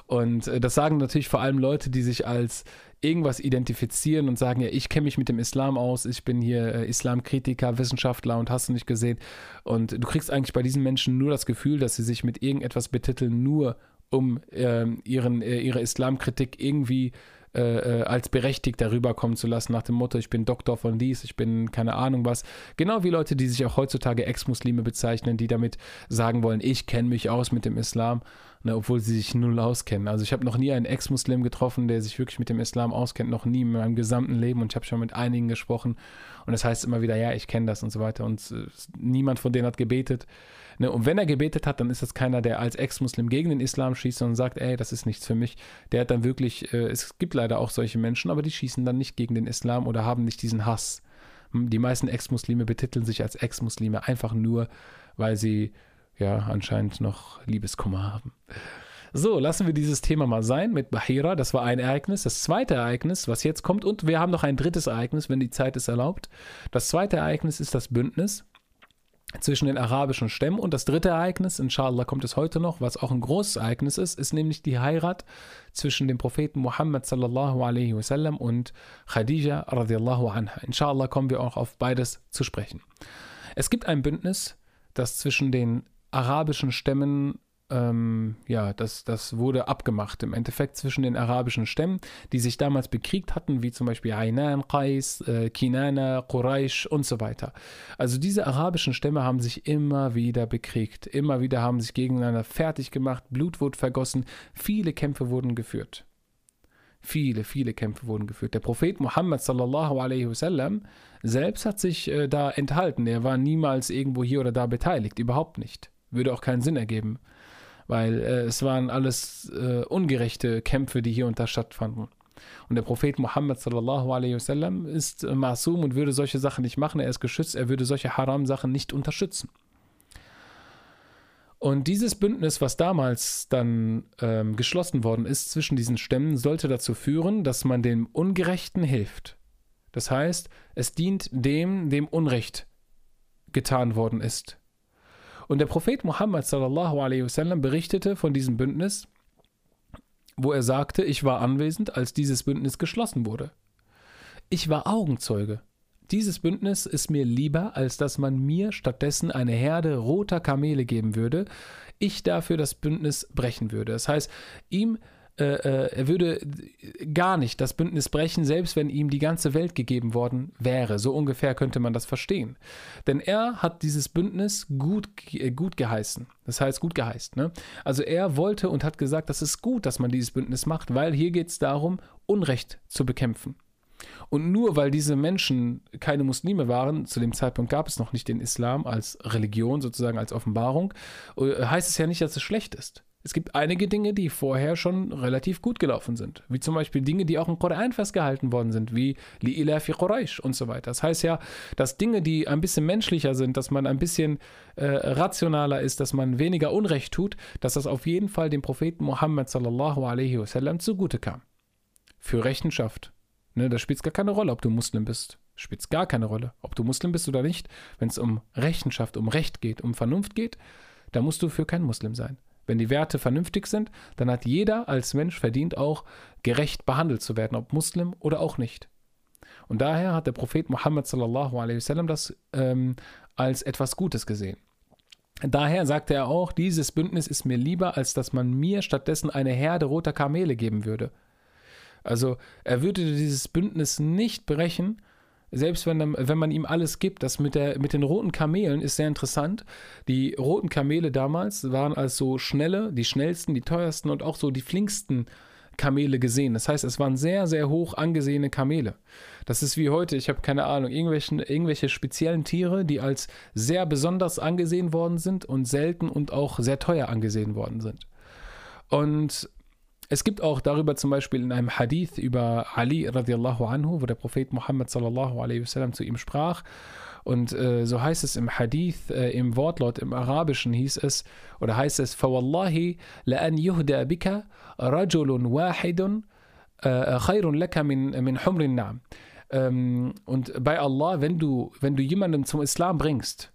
Und äh, das sagen natürlich vor allem Leute, die sich als irgendwas identifizieren und sagen, ja, ich kenne mich mit dem Islam aus, ich bin hier äh, Islamkritiker, Wissenschaftler und hast du nicht gesehen. Und du kriegst eigentlich bei diesen Menschen nur das Gefühl, dass sie sich mit irgendetwas betiteln, nur um äh, ihren, äh, ihre Islamkritik irgendwie äh, äh, als berechtigt darüber kommen zu lassen, nach dem Motto, ich bin Doktor von dies, ich bin keine Ahnung was. Genau wie Leute, die sich auch heutzutage Ex-Muslime bezeichnen, die damit sagen wollen, ich kenne mich aus mit dem Islam, ne, obwohl sie sich null auskennen. Also ich habe noch nie einen Ex-Muslim getroffen, der sich wirklich mit dem Islam auskennt, noch nie in meinem gesamten Leben und ich habe schon mit einigen gesprochen und das heißt immer wieder, ja, ich kenne das und so weiter und äh, niemand von denen hat gebetet. Ne? Und wenn er gebetet hat, dann ist das keiner, der als Ex-Muslim gegen den Islam schießt und sagt, ey, das ist nichts für mich. Der hat dann wirklich, äh, es gibt leider auch solche Menschen, aber die schießen dann nicht gegen den Islam oder haben nicht diesen Hass. Hm, die meisten Ex-Muslime betiteln sich als Ex-Muslime einfach nur, weil sie ja anscheinend noch Liebeskummer haben. So, lassen wir dieses Thema mal sein mit Bahira. Das war ein Ereignis. Das zweite Ereignis, was jetzt kommt, und wir haben noch ein drittes Ereignis, wenn die Zeit es erlaubt. Das zweite Ereignis ist das Bündnis zwischen den arabischen Stämmen. Und das dritte Ereignis, inshallah kommt es heute noch, was auch ein großes Ereignis ist, ist nämlich die Heirat zwischen dem Propheten Muhammad sallallahu alaihi wasallam und Khadija radiallahu anha. Inshallah kommen wir auch auf beides zu sprechen. Es gibt ein Bündnis, das zwischen den arabischen Stämmen ähm, ja, das, das wurde abgemacht im Endeffekt zwischen den arabischen Stämmen, die sich damals bekriegt hatten, wie zum Beispiel Ainan, Qais, äh, Kinana, Quraysh und so weiter. Also diese arabischen Stämme haben sich immer wieder bekriegt, immer wieder haben sich gegeneinander fertig gemacht, Blut wurde vergossen, viele Kämpfe wurden geführt. Viele, viele Kämpfe wurden geführt. Der Prophet Muhammad sallallahu alaihi wasallam selbst hat sich äh, da enthalten. Er war niemals irgendwo hier oder da beteiligt, überhaupt nicht. Würde auch keinen Sinn ergeben weil äh, es waren alles äh, ungerechte Kämpfe, die hier und da stattfanden. Und der Prophet Muhammad sallallahu alaihi wasallam ist äh, masum und würde solche Sachen nicht machen. Er ist geschützt, er würde solche Haram-Sachen nicht unterstützen. Und dieses Bündnis, was damals dann ähm, geschlossen worden ist zwischen diesen Stämmen, sollte dazu führen, dass man dem Ungerechten hilft. Das heißt, es dient dem, dem Unrecht getan worden ist. Und der Prophet Muhammad sallallahu alaihi wasallam berichtete von diesem Bündnis, wo er sagte, ich war anwesend, als dieses Bündnis geschlossen wurde. Ich war Augenzeuge. Dieses Bündnis ist mir lieber, als dass man mir stattdessen eine Herde roter Kamele geben würde, ich dafür das Bündnis brechen würde. Das heißt, ihm äh, äh, er würde gar nicht das Bündnis brechen, selbst wenn ihm die ganze Welt gegeben worden wäre. So ungefähr könnte man das verstehen. Denn er hat dieses Bündnis gut, äh, gut geheißen. Das heißt, gut geheißt. Ne? Also er wollte und hat gesagt, das ist gut, dass man dieses Bündnis macht, weil hier geht es darum, Unrecht zu bekämpfen. Und nur weil diese Menschen keine Muslime waren, zu dem Zeitpunkt gab es noch nicht den Islam als Religion, sozusagen als Offenbarung, äh, heißt es ja nicht, dass es schlecht ist. Es gibt einige Dinge, die vorher schon relativ gut gelaufen sind. Wie zum Beispiel Dinge, die auch im Koran festgehalten worden sind, wie Li'ila fi Quraysh und so weiter. Das heißt ja, dass Dinge, die ein bisschen menschlicher sind, dass man ein bisschen äh, rationaler ist, dass man weniger Unrecht tut, dass das auf jeden Fall dem Propheten Muhammad sallallahu alaihi wasallam zugute kam. Für Rechenschaft. Ne, da spielt es gar keine Rolle, ob du Muslim bist. Spielt es gar keine Rolle, ob du Muslim bist oder nicht. Wenn es um Rechenschaft, um Recht geht, um Vernunft geht, da musst du für kein Muslim sein. Wenn die Werte vernünftig sind, dann hat jeder als Mensch verdient auch gerecht behandelt zu werden, ob Muslim oder auch nicht. Und daher hat der Prophet Muhammad sallallahu alaihi wasallam das ähm, als etwas Gutes gesehen. Daher sagte er auch, dieses Bündnis ist mir lieber, als dass man mir stattdessen eine Herde roter Kamele geben würde. Also er würde dieses Bündnis nicht brechen, selbst wenn, wenn man ihm alles gibt, das mit, der, mit den roten Kamelen ist sehr interessant. Die roten Kamele damals waren als so schnelle, die schnellsten, die teuersten und auch so die flinksten Kamele gesehen. Das heißt, es waren sehr, sehr hoch angesehene Kamele. Das ist wie heute, ich habe keine Ahnung, irgendwelche speziellen Tiere, die als sehr besonders angesehen worden sind und selten und auch sehr teuer angesehen worden sind. Und es gibt auch darüber zum Beispiel in einem Hadith über Ali radiallahu anhu, wo der Prophet Muhammad sallallahu alaihi wasallam zu ihm sprach. Und äh, so heißt es im Hadith, äh, im Wortlaut im Arabischen hieß es, oder heißt es, فَوَاللَّهِ لَأَنْ يُهْدَى بِكَ رَجُلٌ وَاحِدٌ خَيْرٌ لَكَ مِنْ, مِنْ حُمْرٍ نَعْمٍ Und bei Allah, wenn du, wenn du jemanden zum Islam bringst,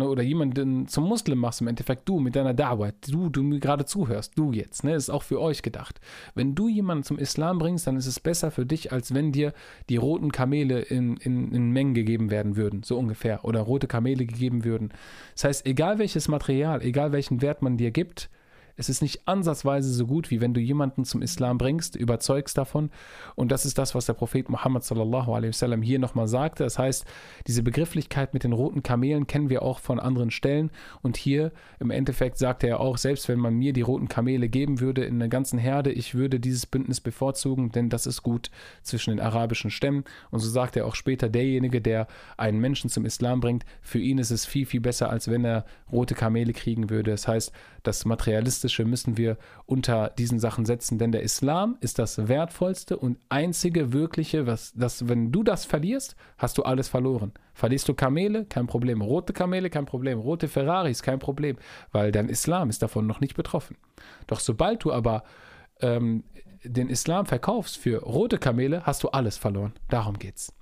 ne, oder jemanden zum Muslim machst, im Endeffekt du mit deiner Da'wah, du, du mir gerade zuhörst, du jetzt, ne, ist auch für euch gedacht. Wenn du jemanden zum Islam bringst, dann ist es besser für dich, als wenn dir die roten Kamele in, in, in Mengen gegeben werden würden, so ungefähr, oder rote Kamele gegeben würden. Das heißt, egal welches Material, egal welchen Wert man dir gibt, es ist nicht ansatzweise so gut, wie wenn du jemanden zum Islam bringst, überzeugst davon. Und das ist das, was der Prophet Muhammad sallallahu alaihi wasallam hier nochmal sagte. Das heißt, diese Begrifflichkeit mit den roten Kamelen kennen wir auch von anderen Stellen. Und hier im Endeffekt sagte er auch, selbst wenn man mir die roten Kamele geben würde in der ganzen Herde, ich würde dieses Bündnis bevorzugen, denn das ist gut zwischen den arabischen Stämmen. Und so sagt er auch später, derjenige, der einen Menschen zum Islam bringt, für ihn ist es viel, viel besser, als wenn er rote Kamele kriegen würde. Das heißt, das Materialistische müssen wir unter diesen Sachen setzen, denn der Islam ist das wertvollste und einzige wirkliche, was das, wenn du das verlierst, hast du alles verloren. Verlierst du Kamele, kein Problem. Rote Kamele, kein Problem. Rote Ferraris, kein Problem, weil dein Islam ist davon noch nicht betroffen. Doch sobald du aber ähm, den Islam verkaufst für rote Kamele, hast du alles verloren. Darum geht's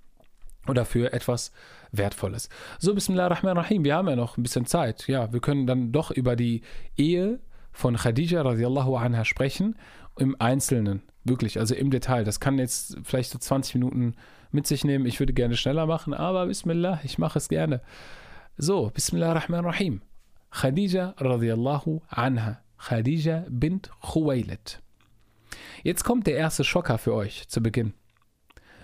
oder für etwas Wertvolles. So, Bismillah ar-Rahman rahim wir haben ja noch ein bisschen Zeit. Ja, wir können dann doch über die Ehe von Khadija radiallahu anha sprechen, im Einzelnen, wirklich, also im Detail. Das kann jetzt vielleicht so 20 Minuten mit sich nehmen. Ich würde gerne schneller machen, aber Bismillah, ich mache es gerne. So, Bismillah ar-Rahman rahim Khadija radiallahu anha. Khadija bint Khuwailet. Jetzt kommt der erste Schocker für euch zu Beginn.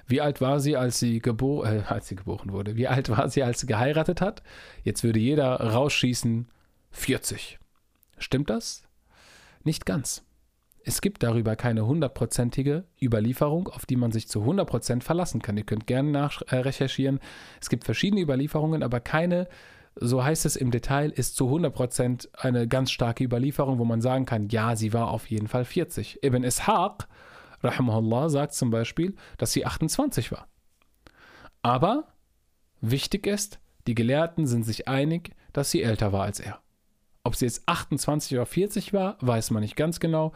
Wie alt war sie, als sie, gebo äh, als sie geboren wurde? Wie alt war sie, als sie geheiratet hat? Jetzt würde jeder rausschießen 40. Stimmt das? Nicht ganz. Es gibt darüber keine hundertprozentige Überlieferung, auf die man sich zu 100% verlassen kann. Ihr könnt gerne nachrecherchieren. Es gibt verschiedene Überlieferungen, aber keine, so heißt es im Detail, ist zu 100% eine ganz starke Überlieferung, wo man sagen kann, ja, sie war auf jeden Fall 40. Ibn Ishaq rahimahullah, sagt zum Beispiel, dass sie 28 war. Aber wichtig ist, die Gelehrten sind sich einig, dass sie älter war als er. Ob sie jetzt 28 oder 40 war, weiß man nicht ganz genau.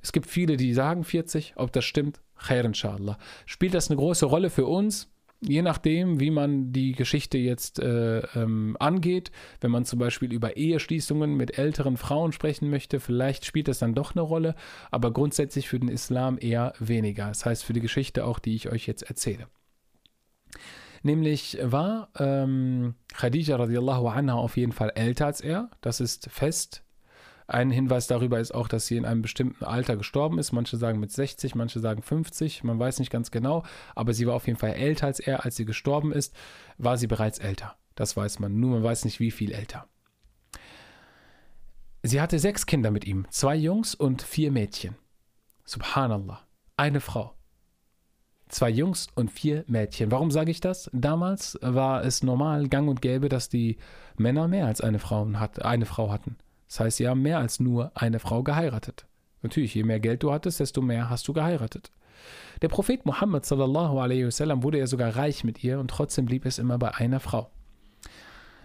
Es gibt viele, die sagen 40. Ob das stimmt, khair inshallah. Spielt das eine große Rolle für uns? Je nachdem, wie man die Geschichte jetzt äh, ähm, angeht, wenn man zum Beispiel über Eheschließungen mit älteren Frauen sprechen möchte, vielleicht spielt das dann doch eine Rolle, aber grundsätzlich für den Islam eher weniger. Das heißt für die Geschichte auch, die ich euch jetzt erzähle. Nämlich war ähm, Khadija radiallahu anha auf jeden Fall älter als er, das ist fest Ein Hinweis darüber ist auch, dass sie in einem bestimmten Alter gestorben ist. Manche sagen mit 60, manche sagen 50, man weiß nicht ganz genau, aber sie war auf jeden Fall älter als er. Als sie gestorben ist, war sie bereits älter. Das weiß man, nur man weiß nicht, wie viel älter. Sie hatte sechs Kinder mit ihm, zwei Jungs und vier Mädchen. Subhanallah, eine Frau. Zwei Jungs und vier Mädchen. Warum sage ich das? Damals war es normal, gang und gäbe, dass die Männer mehr als eine Frau, hat, eine Frau hatten. Das heißt, sie haben mehr als nur eine Frau geheiratet. Natürlich, je mehr Geld du hattest, desto mehr hast du geheiratet. Der Prophet Muhammad sallallahu alaihi wasallam wurde ja sogar reich mit ihr und trotzdem blieb es immer bei einer Frau.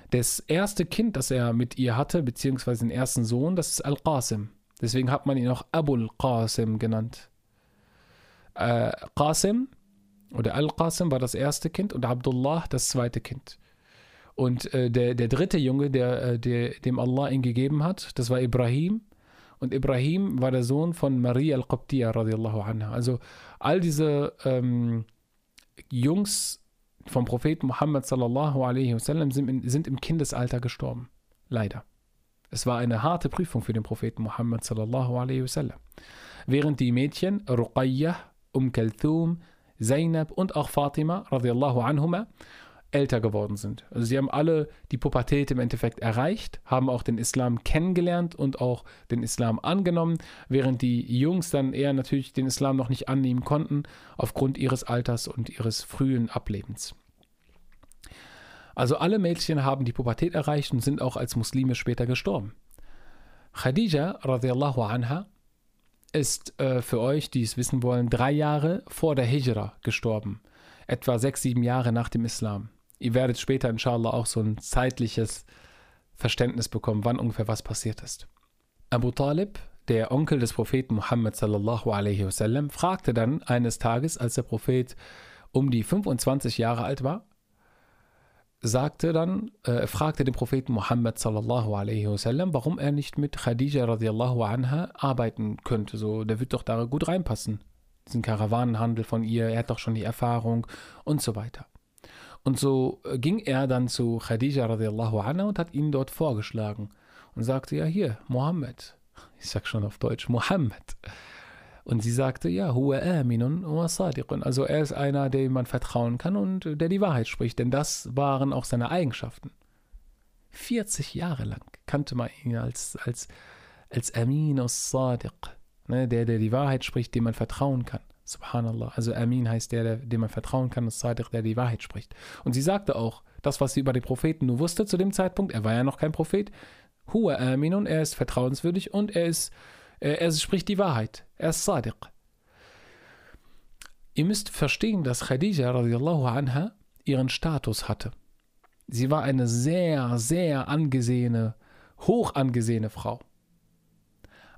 Das erste Kind, das er mit ihr hatte, beziehungsweise den ersten Sohn, das ist Al-Qasim. Deswegen hat man ihn auch Abul Qasim genannt. Äh, Qasim oder Al-Qasim war das erste Kind und Abdullah das zweite Kind. Und äh, der, der dritte Junge, der, äh, der, dem Allah ihn gegeben hat, das war Ibrahim. Und Ibrahim war der Sohn von Maria al-Qabtiyah radiallahu anha. Also all diese ähm, Jungs vom Propheten Muhammad sallallahu alaihi wasallam sind, in, sind im Kindesalter gestorben. Leider. Es war eine harte Prüfung für den Propheten Muhammad sallallahu alaihi wasallam. Während die Mädchen Ruqayyah, Um Kalthum, Zainab und auch Fatima radiallahu anhuma älter geworden sind. Also sie haben alle die Pubertät im Endeffekt erreicht, haben auch den Islam kennengelernt und auch den Islam angenommen, während die Jungs dann eher natürlich den Islam noch nicht annehmen konnten, aufgrund ihres Alters und ihres frühen Ablebens. Also alle Mädchen haben die Pubertät erreicht und sind auch als Muslime später gestorben. Khadija radiallahu anha ist äh, für euch, die es wissen wollen, drei Jahre vor der Hijra gestorben. Etwa sechs, sieben Jahre nach dem Islam ihr werdet später inshallah auch so ein zeitliches Verständnis bekommen, wann ungefähr was passiert ist. Abu Talib, der Onkel des Propheten Muhammad sallallahu alaihi wasallam, fragte dann eines Tages, als der Prophet um die 25 Jahre alt war, sagte dann, äh, fragte den Propheten Muhammad sallallahu alaihi wasallam, warum er nicht mit Khadija radiallahu anha arbeiten könnte. So, der wird doch da gut reinpassen. Diesen Karawanenhandel von ihr, er hat doch schon die Erfahrung und so weiter. Und so äh, ging er dann zu Khadija radiallahu anha und hat ihn dort vorgeschlagen und sagte, ja hier, Mohammed. Ich sag schon auf Deutsch, Mohammed. Und sie sagte, ja, huwa aminun wa sadiqun. Also er ist einer, dem man vertrauen kann und der die Wahrheit spricht, denn das waren auch seine Eigenschaften. 40 Jahre lang kannte man ihn als, als, als Amin sadiq ne, der, der die Wahrheit spricht, dem man vertrauen kann. Subhanallah. Also Amin heißt der, der, dem man vertrauen kann, und Sadiq, der die Wahrheit spricht. Und sie sagte auch, das, was sie über den Propheten nur wusste zu dem Zeitpunkt, er war ja noch kein Prophet, Huwa Aminun, er ist vertrauenswürdig und er ist, er, er spricht die Wahrheit. Er ist Sadiq. Ihr müsst verstehen, dass Khadija radiallahu anha ihren Status hatte. Sie war eine sehr, sehr angesehene, hoch angesehene Frau.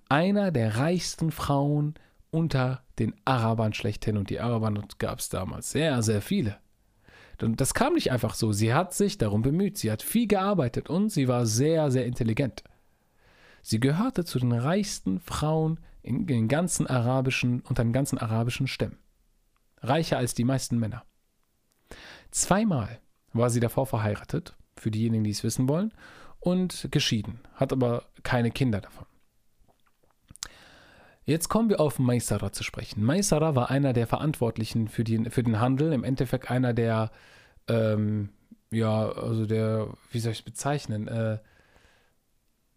Einer der reichsten Frauen unter den Arabern schlechthin. Und die Araber gab es damals sehr, sehr viele. Und das kam nicht einfach so. Sie hat sich darum bemüht. Sie hat viel gearbeitet und sie war sehr, sehr intelligent. Sie gehörte zu den reichsten Frauen in den ganzen arabischen, unter den ganzen arabischen Stämmen. Reicher als die meisten Männer. Zweimal war sie davor verheiratet, für diejenigen, die es wissen wollen, und geschieden, hat aber keine Kinder davon. Jetzt kommen wir auf Maisara zu sprechen. Maisara war einer der Verantwortlichen für, die, für den Handel, im Endeffekt einer der, ähm, ja, also der, wie soll ich es bezeichnen, äh,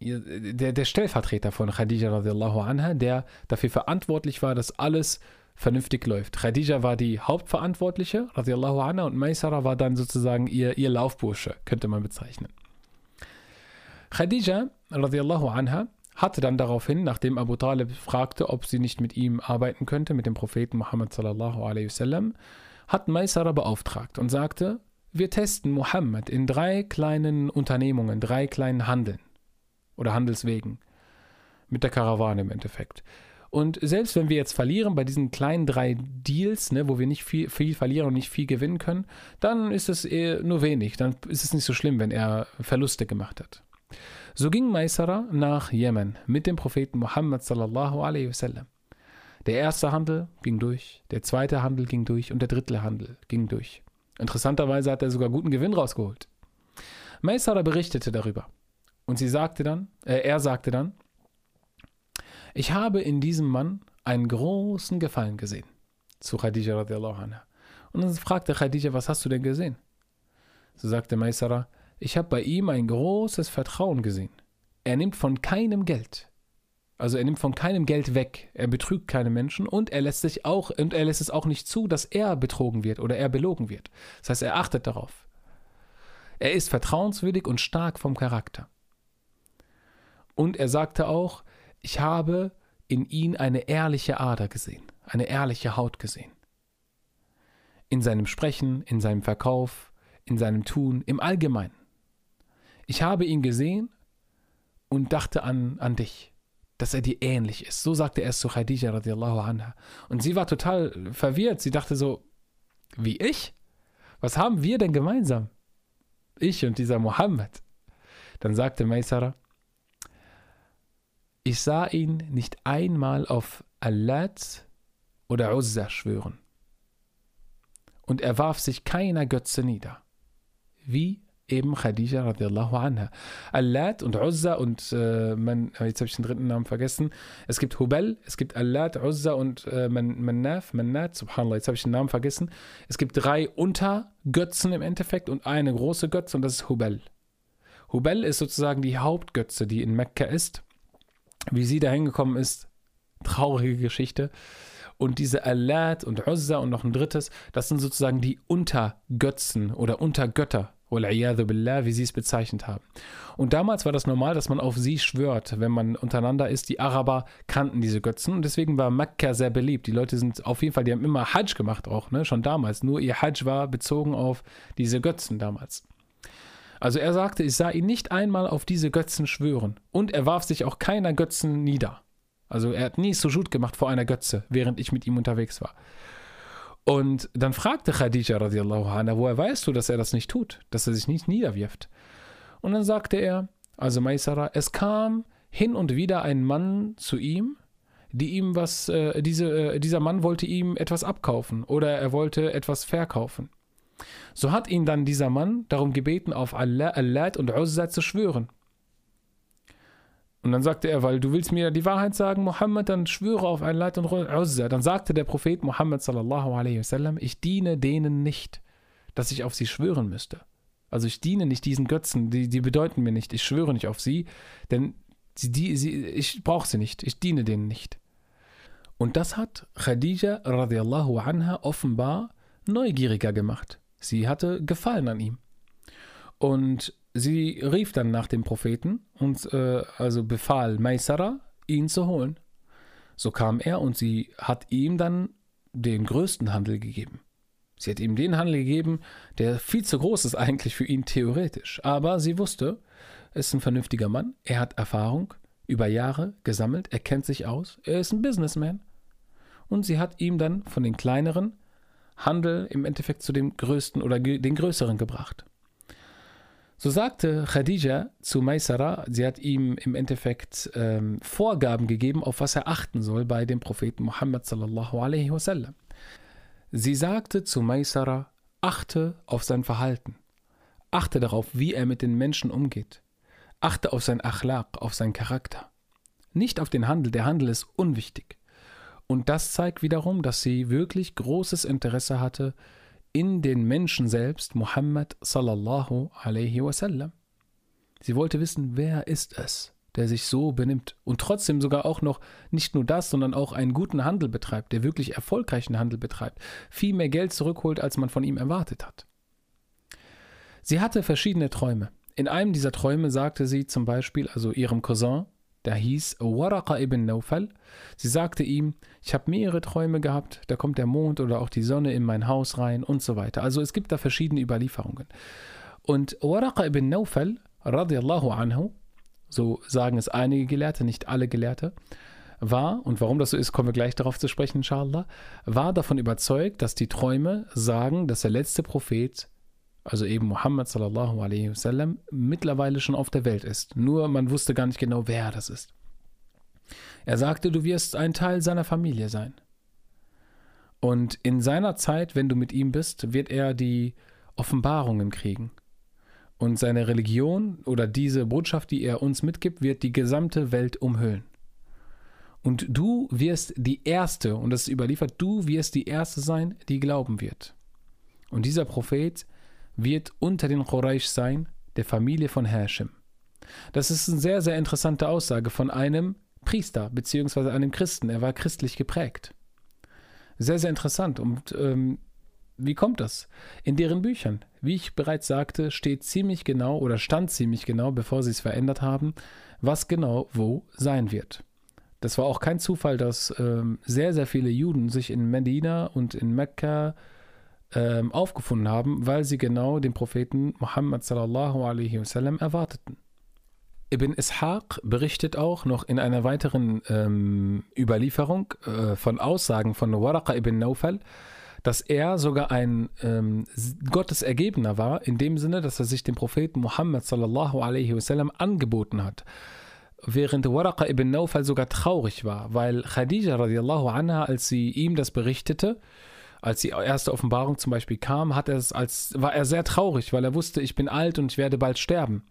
der, der Stellvertreter von Khadija radiallahu anha, der dafür verantwortlich war, dass alles vernünftig läuft. Khadija war die Hauptverantwortliche, radiallahu anha, und Maisara war dann sozusagen ihr, ihr Laufbursche, könnte man bezeichnen. Khadija radiallahu anha hatte dann daraufhin, nachdem Abu Talib fragte, ob sie nicht mit ihm arbeiten könnte, mit dem Propheten Muhammad sallallahu alaihi wasallam, hat Maisara beauftragt und sagte, wir testen Muhammad in drei kleinen Unternehmungen, drei kleinen Handeln oder Handelswegen mit der Karawane im Endeffekt. Und selbst wenn wir jetzt verlieren bei diesen kleinen drei Deals, ne, wo wir nicht viel, viel verlieren und nicht viel gewinnen können, dann ist es eher nur wenig. Dann ist es nicht so schlimm, wenn er Verluste gemacht hat. So ging Maisara nach Jemen mit dem Propheten Muhammad sallallahu alaihi wasallam. Der erste Handel ging durch, der zweite Handel ging durch und der dritte Handel ging durch. Interessanterweise hat er sogar guten Gewinn rausgeholt. Maisara berichtete darüber. Und sie sagte dann, äh, er sagte dann, ich habe in diesem Mann einen großen Gefallen gesehen. Zu Khadija radiallahu anha. Und dann fragte Khadija, was hast du denn gesehen? So sagte Maisara, ich habe bei ihm ein großes Vertrauen gesehen. Er nimmt von keinem Geld. Also er nimmt von keinem Geld weg. Er betrügt keine Menschen und er lässt sich auch und er lässt es auch nicht zu, dass er betrogen wird oder er belogen wird. Das heißt, er achtet darauf. Er ist vertrauenswürdig und stark vom Charakter. Und er sagte auch, ich habe in ihn eine ehrliche Ader gesehen, eine ehrliche Haut gesehen. In seinem Sprechen, in seinem Verkauf, in seinem Tun, im Allgemeinen. Ich habe ihn gesehen und dachte an, an dich, dass er dir ähnlich ist. So sagte er es zu Khadija radiallahu anha. Und sie war total verwirrt. Sie dachte so, wie ich? Was haben wir denn gemeinsam? Ich und dieser Mohammed. Dann sagte Maisara, ich sah ihn nicht einmal auf Allat oder Uzza schwören. Und er warf sich keiner Götze nieder. Wie eben Khadija radiallahu anha. Allat und Uzza und äh, man, jetzt habe ich den dritten Namen vergessen. Es gibt Hubel, es gibt Allat, Uzza und äh, Manaf, Manat, subhanallah, jetzt habe ich den Namen vergessen. Es gibt drei Untergötzen im Endeffekt und eine große Götze und das ist Hubel. Hubel ist sozusagen die Hauptgötze, die in Mekka ist. Wie sie da hingekommen ist, traurige Geschichte. Und diese Allat und Uzza und noch ein drittes, das sind sozusagen die Untergötzen oder Untergötter billah, wie sie es bezeichnet haben. Und damals war das normal, dass man auf sie schwört, wenn man untereinander ist. Die Araber kannten diese Götzen und deswegen war Mekka sehr beliebt. Die Leute sind auf jeden Fall, die haben immer Hajj gemacht auch, ne? schon damals. Nur ihr Hajj war bezogen auf diese Götzen damals. Also er sagte, ich sah ihn nicht einmal auf diese Götzen schwören. Und er warf sich auch keiner Götzen nieder. Also er hat nie Sujud gemacht vor einer Götze, während ich mit ihm unterwegs war. Und dann fragte Khadija radiallahu anha, woher weißt du, dass er das nicht tut, dass er sich nicht niederwirft? Und dann sagte er, also Maisara, es kam hin und wieder ein Mann zu ihm, die ihm was, äh, diese, äh, dieser Mann wollte ihm etwas abkaufen oder er wollte etwas verkaufen. So hat ihn dann dieser Mann darum gebeten, auf Allah, Allat und Uzza zu schwören. Und dann sagte er, weil du willst mir die Wahrheit sagen, Mohammed, dann schwöre auf ein Leid und Uzza. Dann sagte der Prophet Mohammed sallallahu alaihi wasallam, ich diene denen nicht, dass ich auf sie schwören müsste. Also ich diene nicht diesen Götzen, die, die bedeuten mir nicht. Ich schwöre nicht auf sie, denn sie, die, sie, ich brauche sie nicht. Ich diene denen nicht. Und das hat Khadija radiallahu anha offenbar neugieriger gemacht. Sie hatte Gefallen an ihm. Und sie rief dann nach dem Propheten und äh, also befahl Maisara, ihn zu holen. So kam er und sie hat ihm dann den größten Handel gegeben. Sie hat ihm den Handel gegeben, der viel zu groß ist eigentlich für ihn theoretisch. Aber sie wusste, er ist ein vernünftiger Mann, er hat Erfahrung über Jahre gesammelt, er kennt sich aus, er ist ein Businessman. Und sie hat ihm dann von den kleineren Handel im Endeffekt zu dem größten oder den größeren gebracht. So sagte Khadija zu Maisara, sie hat ihm im Endeffekt ähm, Vorgaben gegeben, auf was er achten soll bei dem Propheten Muhammad sallallahu alaihi wasallam. Sie sagte zu Maisara, achte auf sein Verhalten, achte darauf, wie er mit den Menschen umgeht, achte auf sein Achlaq, auf seinen Charakter. Nicht auf den Handel, der Handel ist unwichtig. Und das zeigt wiederum, dass sie wirklich großes Interesse hatte in den Menschen selbst, Muhammad sallallahu alaihi wasallam. Sie wollte wissen, wer ist es, der sich so benimmt und trotzdem sogar auch noch nicht nur das, sondern auch einen guten Handel betreibt, der wirklich erfolgreichen Handel betreibt, viel mehr Geld zurückholt, als man von ihm erwartet hat. Sie hatte verschiedene Träume. In einem dieser Träume sagte sie zum Beispiel, also ihrem Cousin, der hieß Waraqa ibn Nawfal. Sie sagte ihm, ich habe mehrere Träume gehabt, da kommt der Mond oder auch die Sonne in mein Haus rein und so weiter. Also es gibt da verschiedene Überlieferungen. Und Waraqa ibn Nawfal, radiallahu anhu, so sagen es einige Gelehrte, nicht alle Gelehrte, war, und warum das so ist, kommen wir gleich darauf zu sprechen, inshallah, war davon überzeugt, dass die Träume sagen, dass der letzte Prophet also eben Muhammad sallallahu alaihi wasallam, mittlerweile schon auf der Welt ist. Nur man wusste gar nicht genau, wer das ist. Er sagte, du wirst ein Teil seiner Familie sein. Und in seiner Zeit, wenn du mit ihm bist, wird er die Offenbarungen kriegen. Und seine Religion oder diese Botschaft, die er uns mitgibt, wird die gesamte Welt umhüllen. Und du wirst die Erste, und das ist überliefert, du wirst die Erste sein, die glauben wird. Und dieser Prophet wird unter den Quraysh sein, der Familie von Hashim. Das ist eine sehr, sehr interessante Aussage von einem Priester beziehungsweise einem Christen. Er war christlich geprägt. Sehr, sehr interessant. Und ähm, wie kommt das? In deren Büchern, wie ich bereits sagte, steht ziemlich genau oder stand ziemlich genau, bevor sie es verändert haben, was genau wo sein wird. Das war auch kein Zufall, dass ähm, sehr, sehr viele Juden sich in Medina und in Mekka ähm, aufgefunden haben, weil sie genau den Propheten Muhammad sallallahu alaihi wasallam erwarteten. Ibn Ishaq berichtet auch noch in einer weiteren ähm, Überlieferung äh, von Aussagen von Waraqa ibn Nawfal, dass er sogar ein ähm, Gottesergebener war, in dem Sinne, dass er sich dem Propheten Muhammad sallallahu alaihi wasallam angeboten hat während Waraqa ibn Nawfal sogar traurig war, weil Khadija radiallahu anha, als sie ihm das berichtete, als die erste Offenbarung zum Beispiel kam, hat er es als, war er sehr traurig, weil er wusste, ich bin alt und ich werde bald sterben.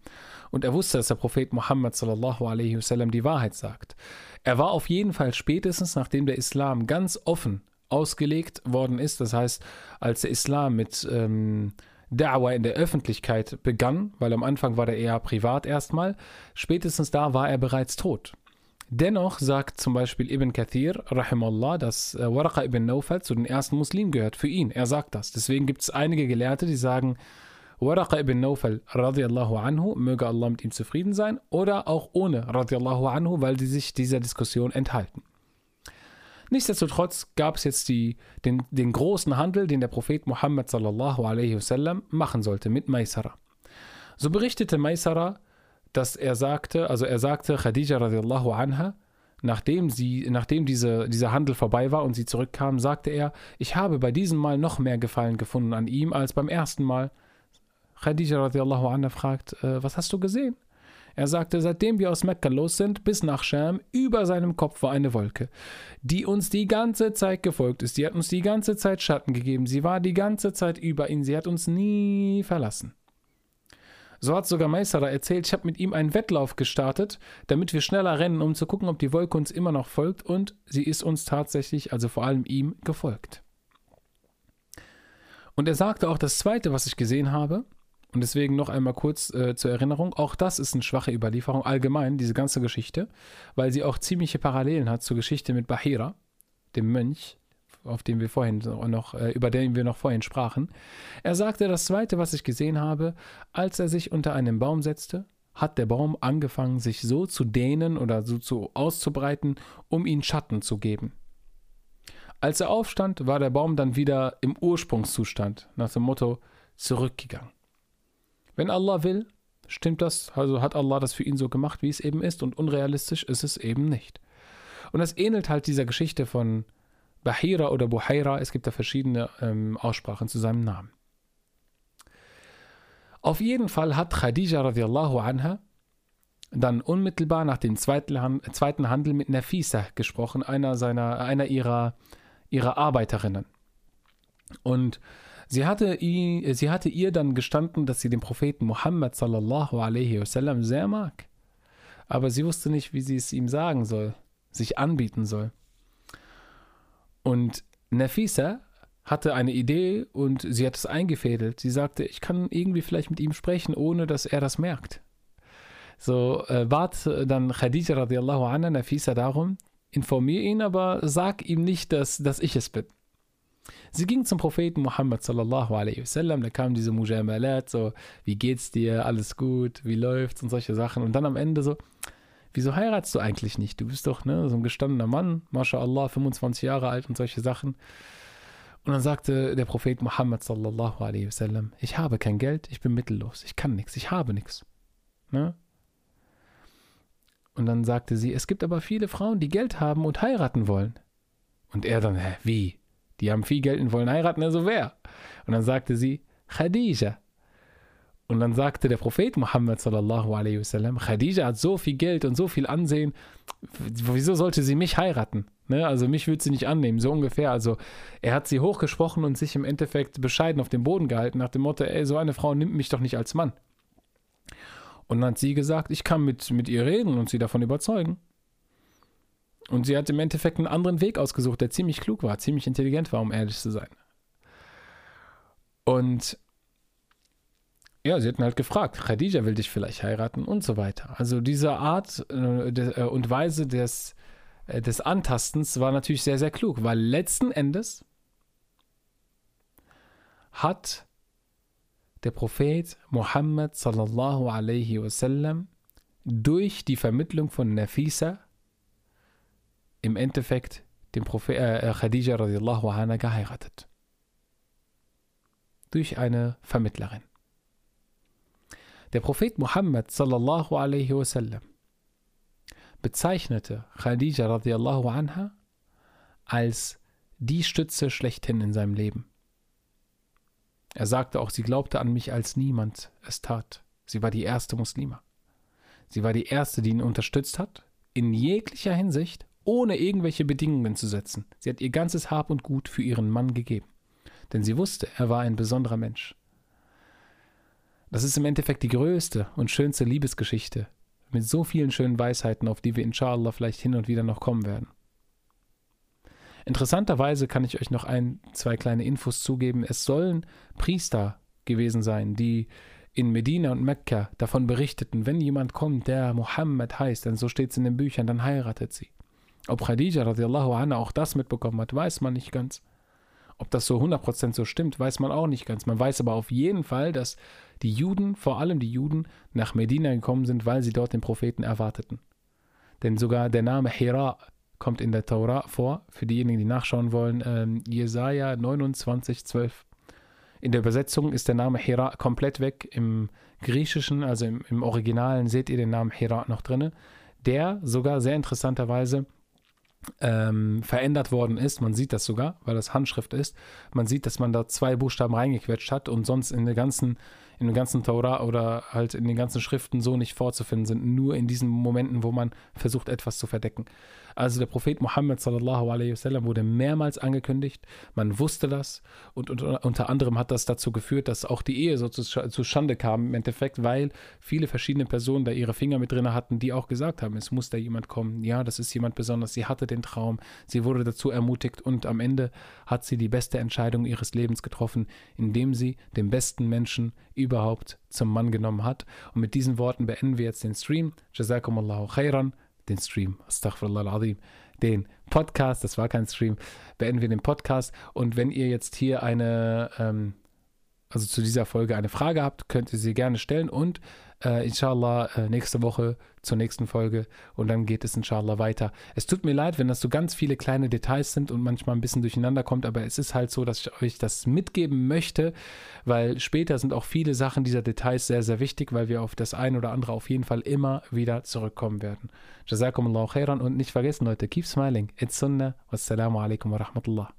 Und er wusste, dass der Prophet Muhammad sallallahu alaihi wasallam die Wahrheit sagt. Er war auf jeden Fall spätestens, nachdem der Islam ganz offen ausgelegt worden ist, das heißt, als der Islam mit ähm, Da'wah in der Öffentlichkeit begann, weil am Anfang war er eher privat erstmal, spätestens da war er bereits tot. Dennoch sagt zum Beispiel Ibn Kathir, rahimallah, dass äh, Waraqa ibn Nawfal zu den ersten Muslimen gehört, für ihn, er sagt das. Deswegen gibt es einige Gelehrte, die sagen, Waraqa ibn Nawfal radiallahu anhu, möge Allah mit ihm zufrieden sein, oder auch ohne radiallahu anhu, weil die sich dieser Diskussion enthalten. Nichtsdestotrotz gab es jetzt die, den, den großen Handel, den der Prophet Muhammad sallallahu alaihi wasallam machen sollte mit Maisara. So berichtete Maisara, dass er sagte, also er sagte Khadija radiallahu anha, nachdem, sie, nachdem diese, dieser Handel vorbei war und sie zurückkam, sagte er, ich habe bei diesem Mal noch mehr Gefallen gefunden an ihm als beim ersten Mal. Khadija radiallahu anha fragt, äh, was hast du gesehen? Er sagte, seitdem wir aus Mekka los sind, bis nach Scham, über seinem Kopf war eine Wolke, die uns die ganze Zeit gefolgt ist. Die hat uns die ganze Zeit Schatten gegeben. Sie war die ganze Zeit über ihn. Sie hat uns nie verlassen. So hat sogar Meissara erzählt, ich habe mit ihm einen Wettlauf gestartet, damit wir schneller rennen, um zu gucken, ob die Wolke uns immer noch folgt. Und sie ist uns tatsächlich, also vor allem ihm, gefolgt. Und er sagte auch, das Zweite, was ich gesehen habe, und deswegen noch einmal kurz äh, zur Erinnerung, auch das ist eine schwache Überlieferung, allgemein, diese ganze Geschichte, weil sie auch ziemliche Parallelen hat zur Geschichte mit Bahira, dem Mönch, auf dem wir vorhin noch, äh, über den wir noch vorhin sprachen. Er sagte, das zweite, was ich gesehen habe, als er sich unter einem Baum setzte, hat der Baum angefangen, sich so zu dehnen oder so zu auszubreiten, um ihm Schatten zu geben. Als er aufstand, war der Baum dann wieder im Ursprungszustand, nach dem Motto zurückgegangen. Wenn Allah will, stimmt das, also hat Allah das für ihn so gemacht, wie es eben ist, und unrealistisch ist es eben nicht. Und das ähnelt halt dieser Geschichte von Bahira oder Buhaira. Es gibt da verschiedene ähm, Aussprachen zu seinem Namen. Auf jeden Fall hat Khadija radiallahu anha dann unmittelbar nach dem zweiten, Handel mit Nafisa gesprochen, einer, seiner, einer ihrer, ihrer Arbeiterinnen. Und Sie hatte, sie hatte ihr dann gestanden, dass sie den Propheten Muhammad sallallahu alaihi wasallam sehr mag. Aber sie wusste nicht, wie sie es ihm sagen soll, sich anbieten soll. Und Nafisa hatte eine Idee und sie hat es eingefädelt. Sie sagte, ich kann irgendwie vielleicht mit ihm sprechen, ohne dass er das merkt. So äh, bat dann Khadija radiallahu anha Nafisa darum, informier ihn, aber sag ihm nicht, dass, dass ich es bin. Sie ging zum Propheten Muhammad sallallahu alaihi wasallam, da kamen diese Mujamalat, so, wie geht's dir, alles gut, wie läuft's und solche Sachen. Und dann am Ende so, wieso heiratst du eigentlich nicht? Du bist doch ne, so ein gestandener Mann, mashallah, 25 Jahre alt und solche Sachen. Und dann sagte der Prophet Muhammad sallallahu alaihi wasallam, ich habe kein Geld, ich bin mittellos, ich kann nichts, ich habe nichts. Ne? Und dann sagte sie, es gibt aber viele Frauen, die Geld haben und heiraten wollen. Und er dann, hä, wie? Die haben viel Geld und wollen heiraten, also wer? Und dann sagte sie, Khadija. Und dann sagte der Prophet Muhammad sallallahu alaihi wasallam, Khadija hat so viel Geld und so viel Ansehen, wieso sollte sie mich heiraten? Ne? Also mich würde sie nicht annehmen, so ungefähr. Also er hat sie hochgesprochen und sich im Endeffekt bescheiden auf den Boden gehalten, nach dem Motto, ey, so eine Frau nimmt mich doch nicht als Mann. Und dann hat sie gesagt, ich kann mit, mit ihr reden und sie davon überzeugen. Und sie hat im Endeffekt einen anderen Weg ausgesucht, der ziemlich klug war, ziemlich intelligent war, um ehrlich zu sein. Und ja, sie hatten halt gefragt, Khadija will dich vielleicht heiraten und so weiter. Also diese Art äh, äh, und Weise des, äh, des Antastens war natürlich sehr, sehr klug, weil letzten Endes hat der Prophet Muhammad sallallahu alaihi wasallam durch die Vermittlung von Nafisa im Endeffekt den Prophet äh, Khadija radiallahu anha geheiratet. Durch eine Vermittlerin. Der Prophet Muhammad sallallahu alaihi wasallam bezeichnete Khadija radiallahu anha als die Stütze schlechthin in seinem Leben. Er sagte auch, sie glaubte an mich, als niemand es tat. Sie war die erste Muslima. Sie war die erste, die ihn unterstützt hat, in jeglicher Hinsicht, ohne irgendwelche Bedingungen zu setzen. Sie hat ihr ganzes Hab und Gut für ihren Mann gegeben. Denn sie wusste, er war ein besonderer Mensch. Das ist im Endeffekt die größte und schönste Liebesgeschichte mit so vielen schönen Weisheiten, auf die wir inshallah vielleicht hin und wieder noch kommen werden. Interessanterweise kann ich euch noch ein, zwei kleine Infos zugeben. Es sollen Priester gewesen sein, die in Medina und Mekka davon berichteten, wenn jemand kommt, der Mohammed heißt, denn so steht es in den Büchern, dann heiratet sie. Ob Khadija radiallahu anha auch das mitbekommen hat, weiß man nicht ganz. Ob das so 100% so stimmt, weiß man auch nicht ganz. Man weiß aber auf jeden Fall, dass die Juden, vor allem die Juden, nach Medina gekommen sind, weil sie dort den Propheten erwarteten. Denn sogar der Name Hira kommt in der Tora vor, für diejenigen, die nachschauen wollen, ähm, Jesaja 29, 12. In der Übersetzung ist der Name Hera komplett weg. Im Griechischen, also im, im Originalen, seht ihr den Namen Hera noch drin, der sogar sehr interessanterweise ähm, verändert worden ist. Man sieht das sogar, weil das Handschrift ist. Man sieht, dass man da zwei Buchstaben reingequetscht hat und sonst in der ganzen in dem ganzen Torah oder halt in den ganzen Schriften so nicht vorzufinden sind, nur in diesen Momenten, wo man versucht, etwas zu verdecken. Also der Prophet Muhammad sallallahu alaihi wasallam wurde mehrmals angekündigt, man wusste das. Und, und, unter anderem hat das dazu geführt, dass auch die Ehe so zu, zu Schande kam im Endeffekt, weil viele verschiedene Personen da ihre Finger mit drin hatten, die auch gesagt haben, es muss da jemand kommen, ja, das ist jemand besonders, sie hatte den Traum, sie wurde dazu ermutigt. Und am Ende hat sie die beste Entscheidung ihres Lebens getroffen, indem sie den besten Menschen überhaupt zum Mann genommen hat. Und mit diesen Worten beenden wir jetzt den Stream. Jazakumullahu khairan den Stream, Astaghfirullah al-Azim, den Podcast, das war kein Stream, beenden wir den Podcast. Und wenn ihr jetzt hier eine, ähm, also zu dieser Folge eine Frage habt, könnt ihr sie gerne stellen und äh, inshallah äh, nächste Woche zur nächsten Folge und dann geht es inshallah weiter. Es tut mir leid, wenn das so ganz viele kleine Details sind und manchmal ein bisschen durcheinander kommt, aber es ist halt so, dass ich euch das mitgeben möchte, weil später sind auch viele Sachen dieser Details sehr, sehr wichtig, weil wir auf das ein oder andere auf jeden Fall immer wieder zurückkommen werden. Jazakumullahu khairan und nicht vergessen, Leute, keep smiling. It's sunnah. Wassalamu alaikum wa rahmatullah.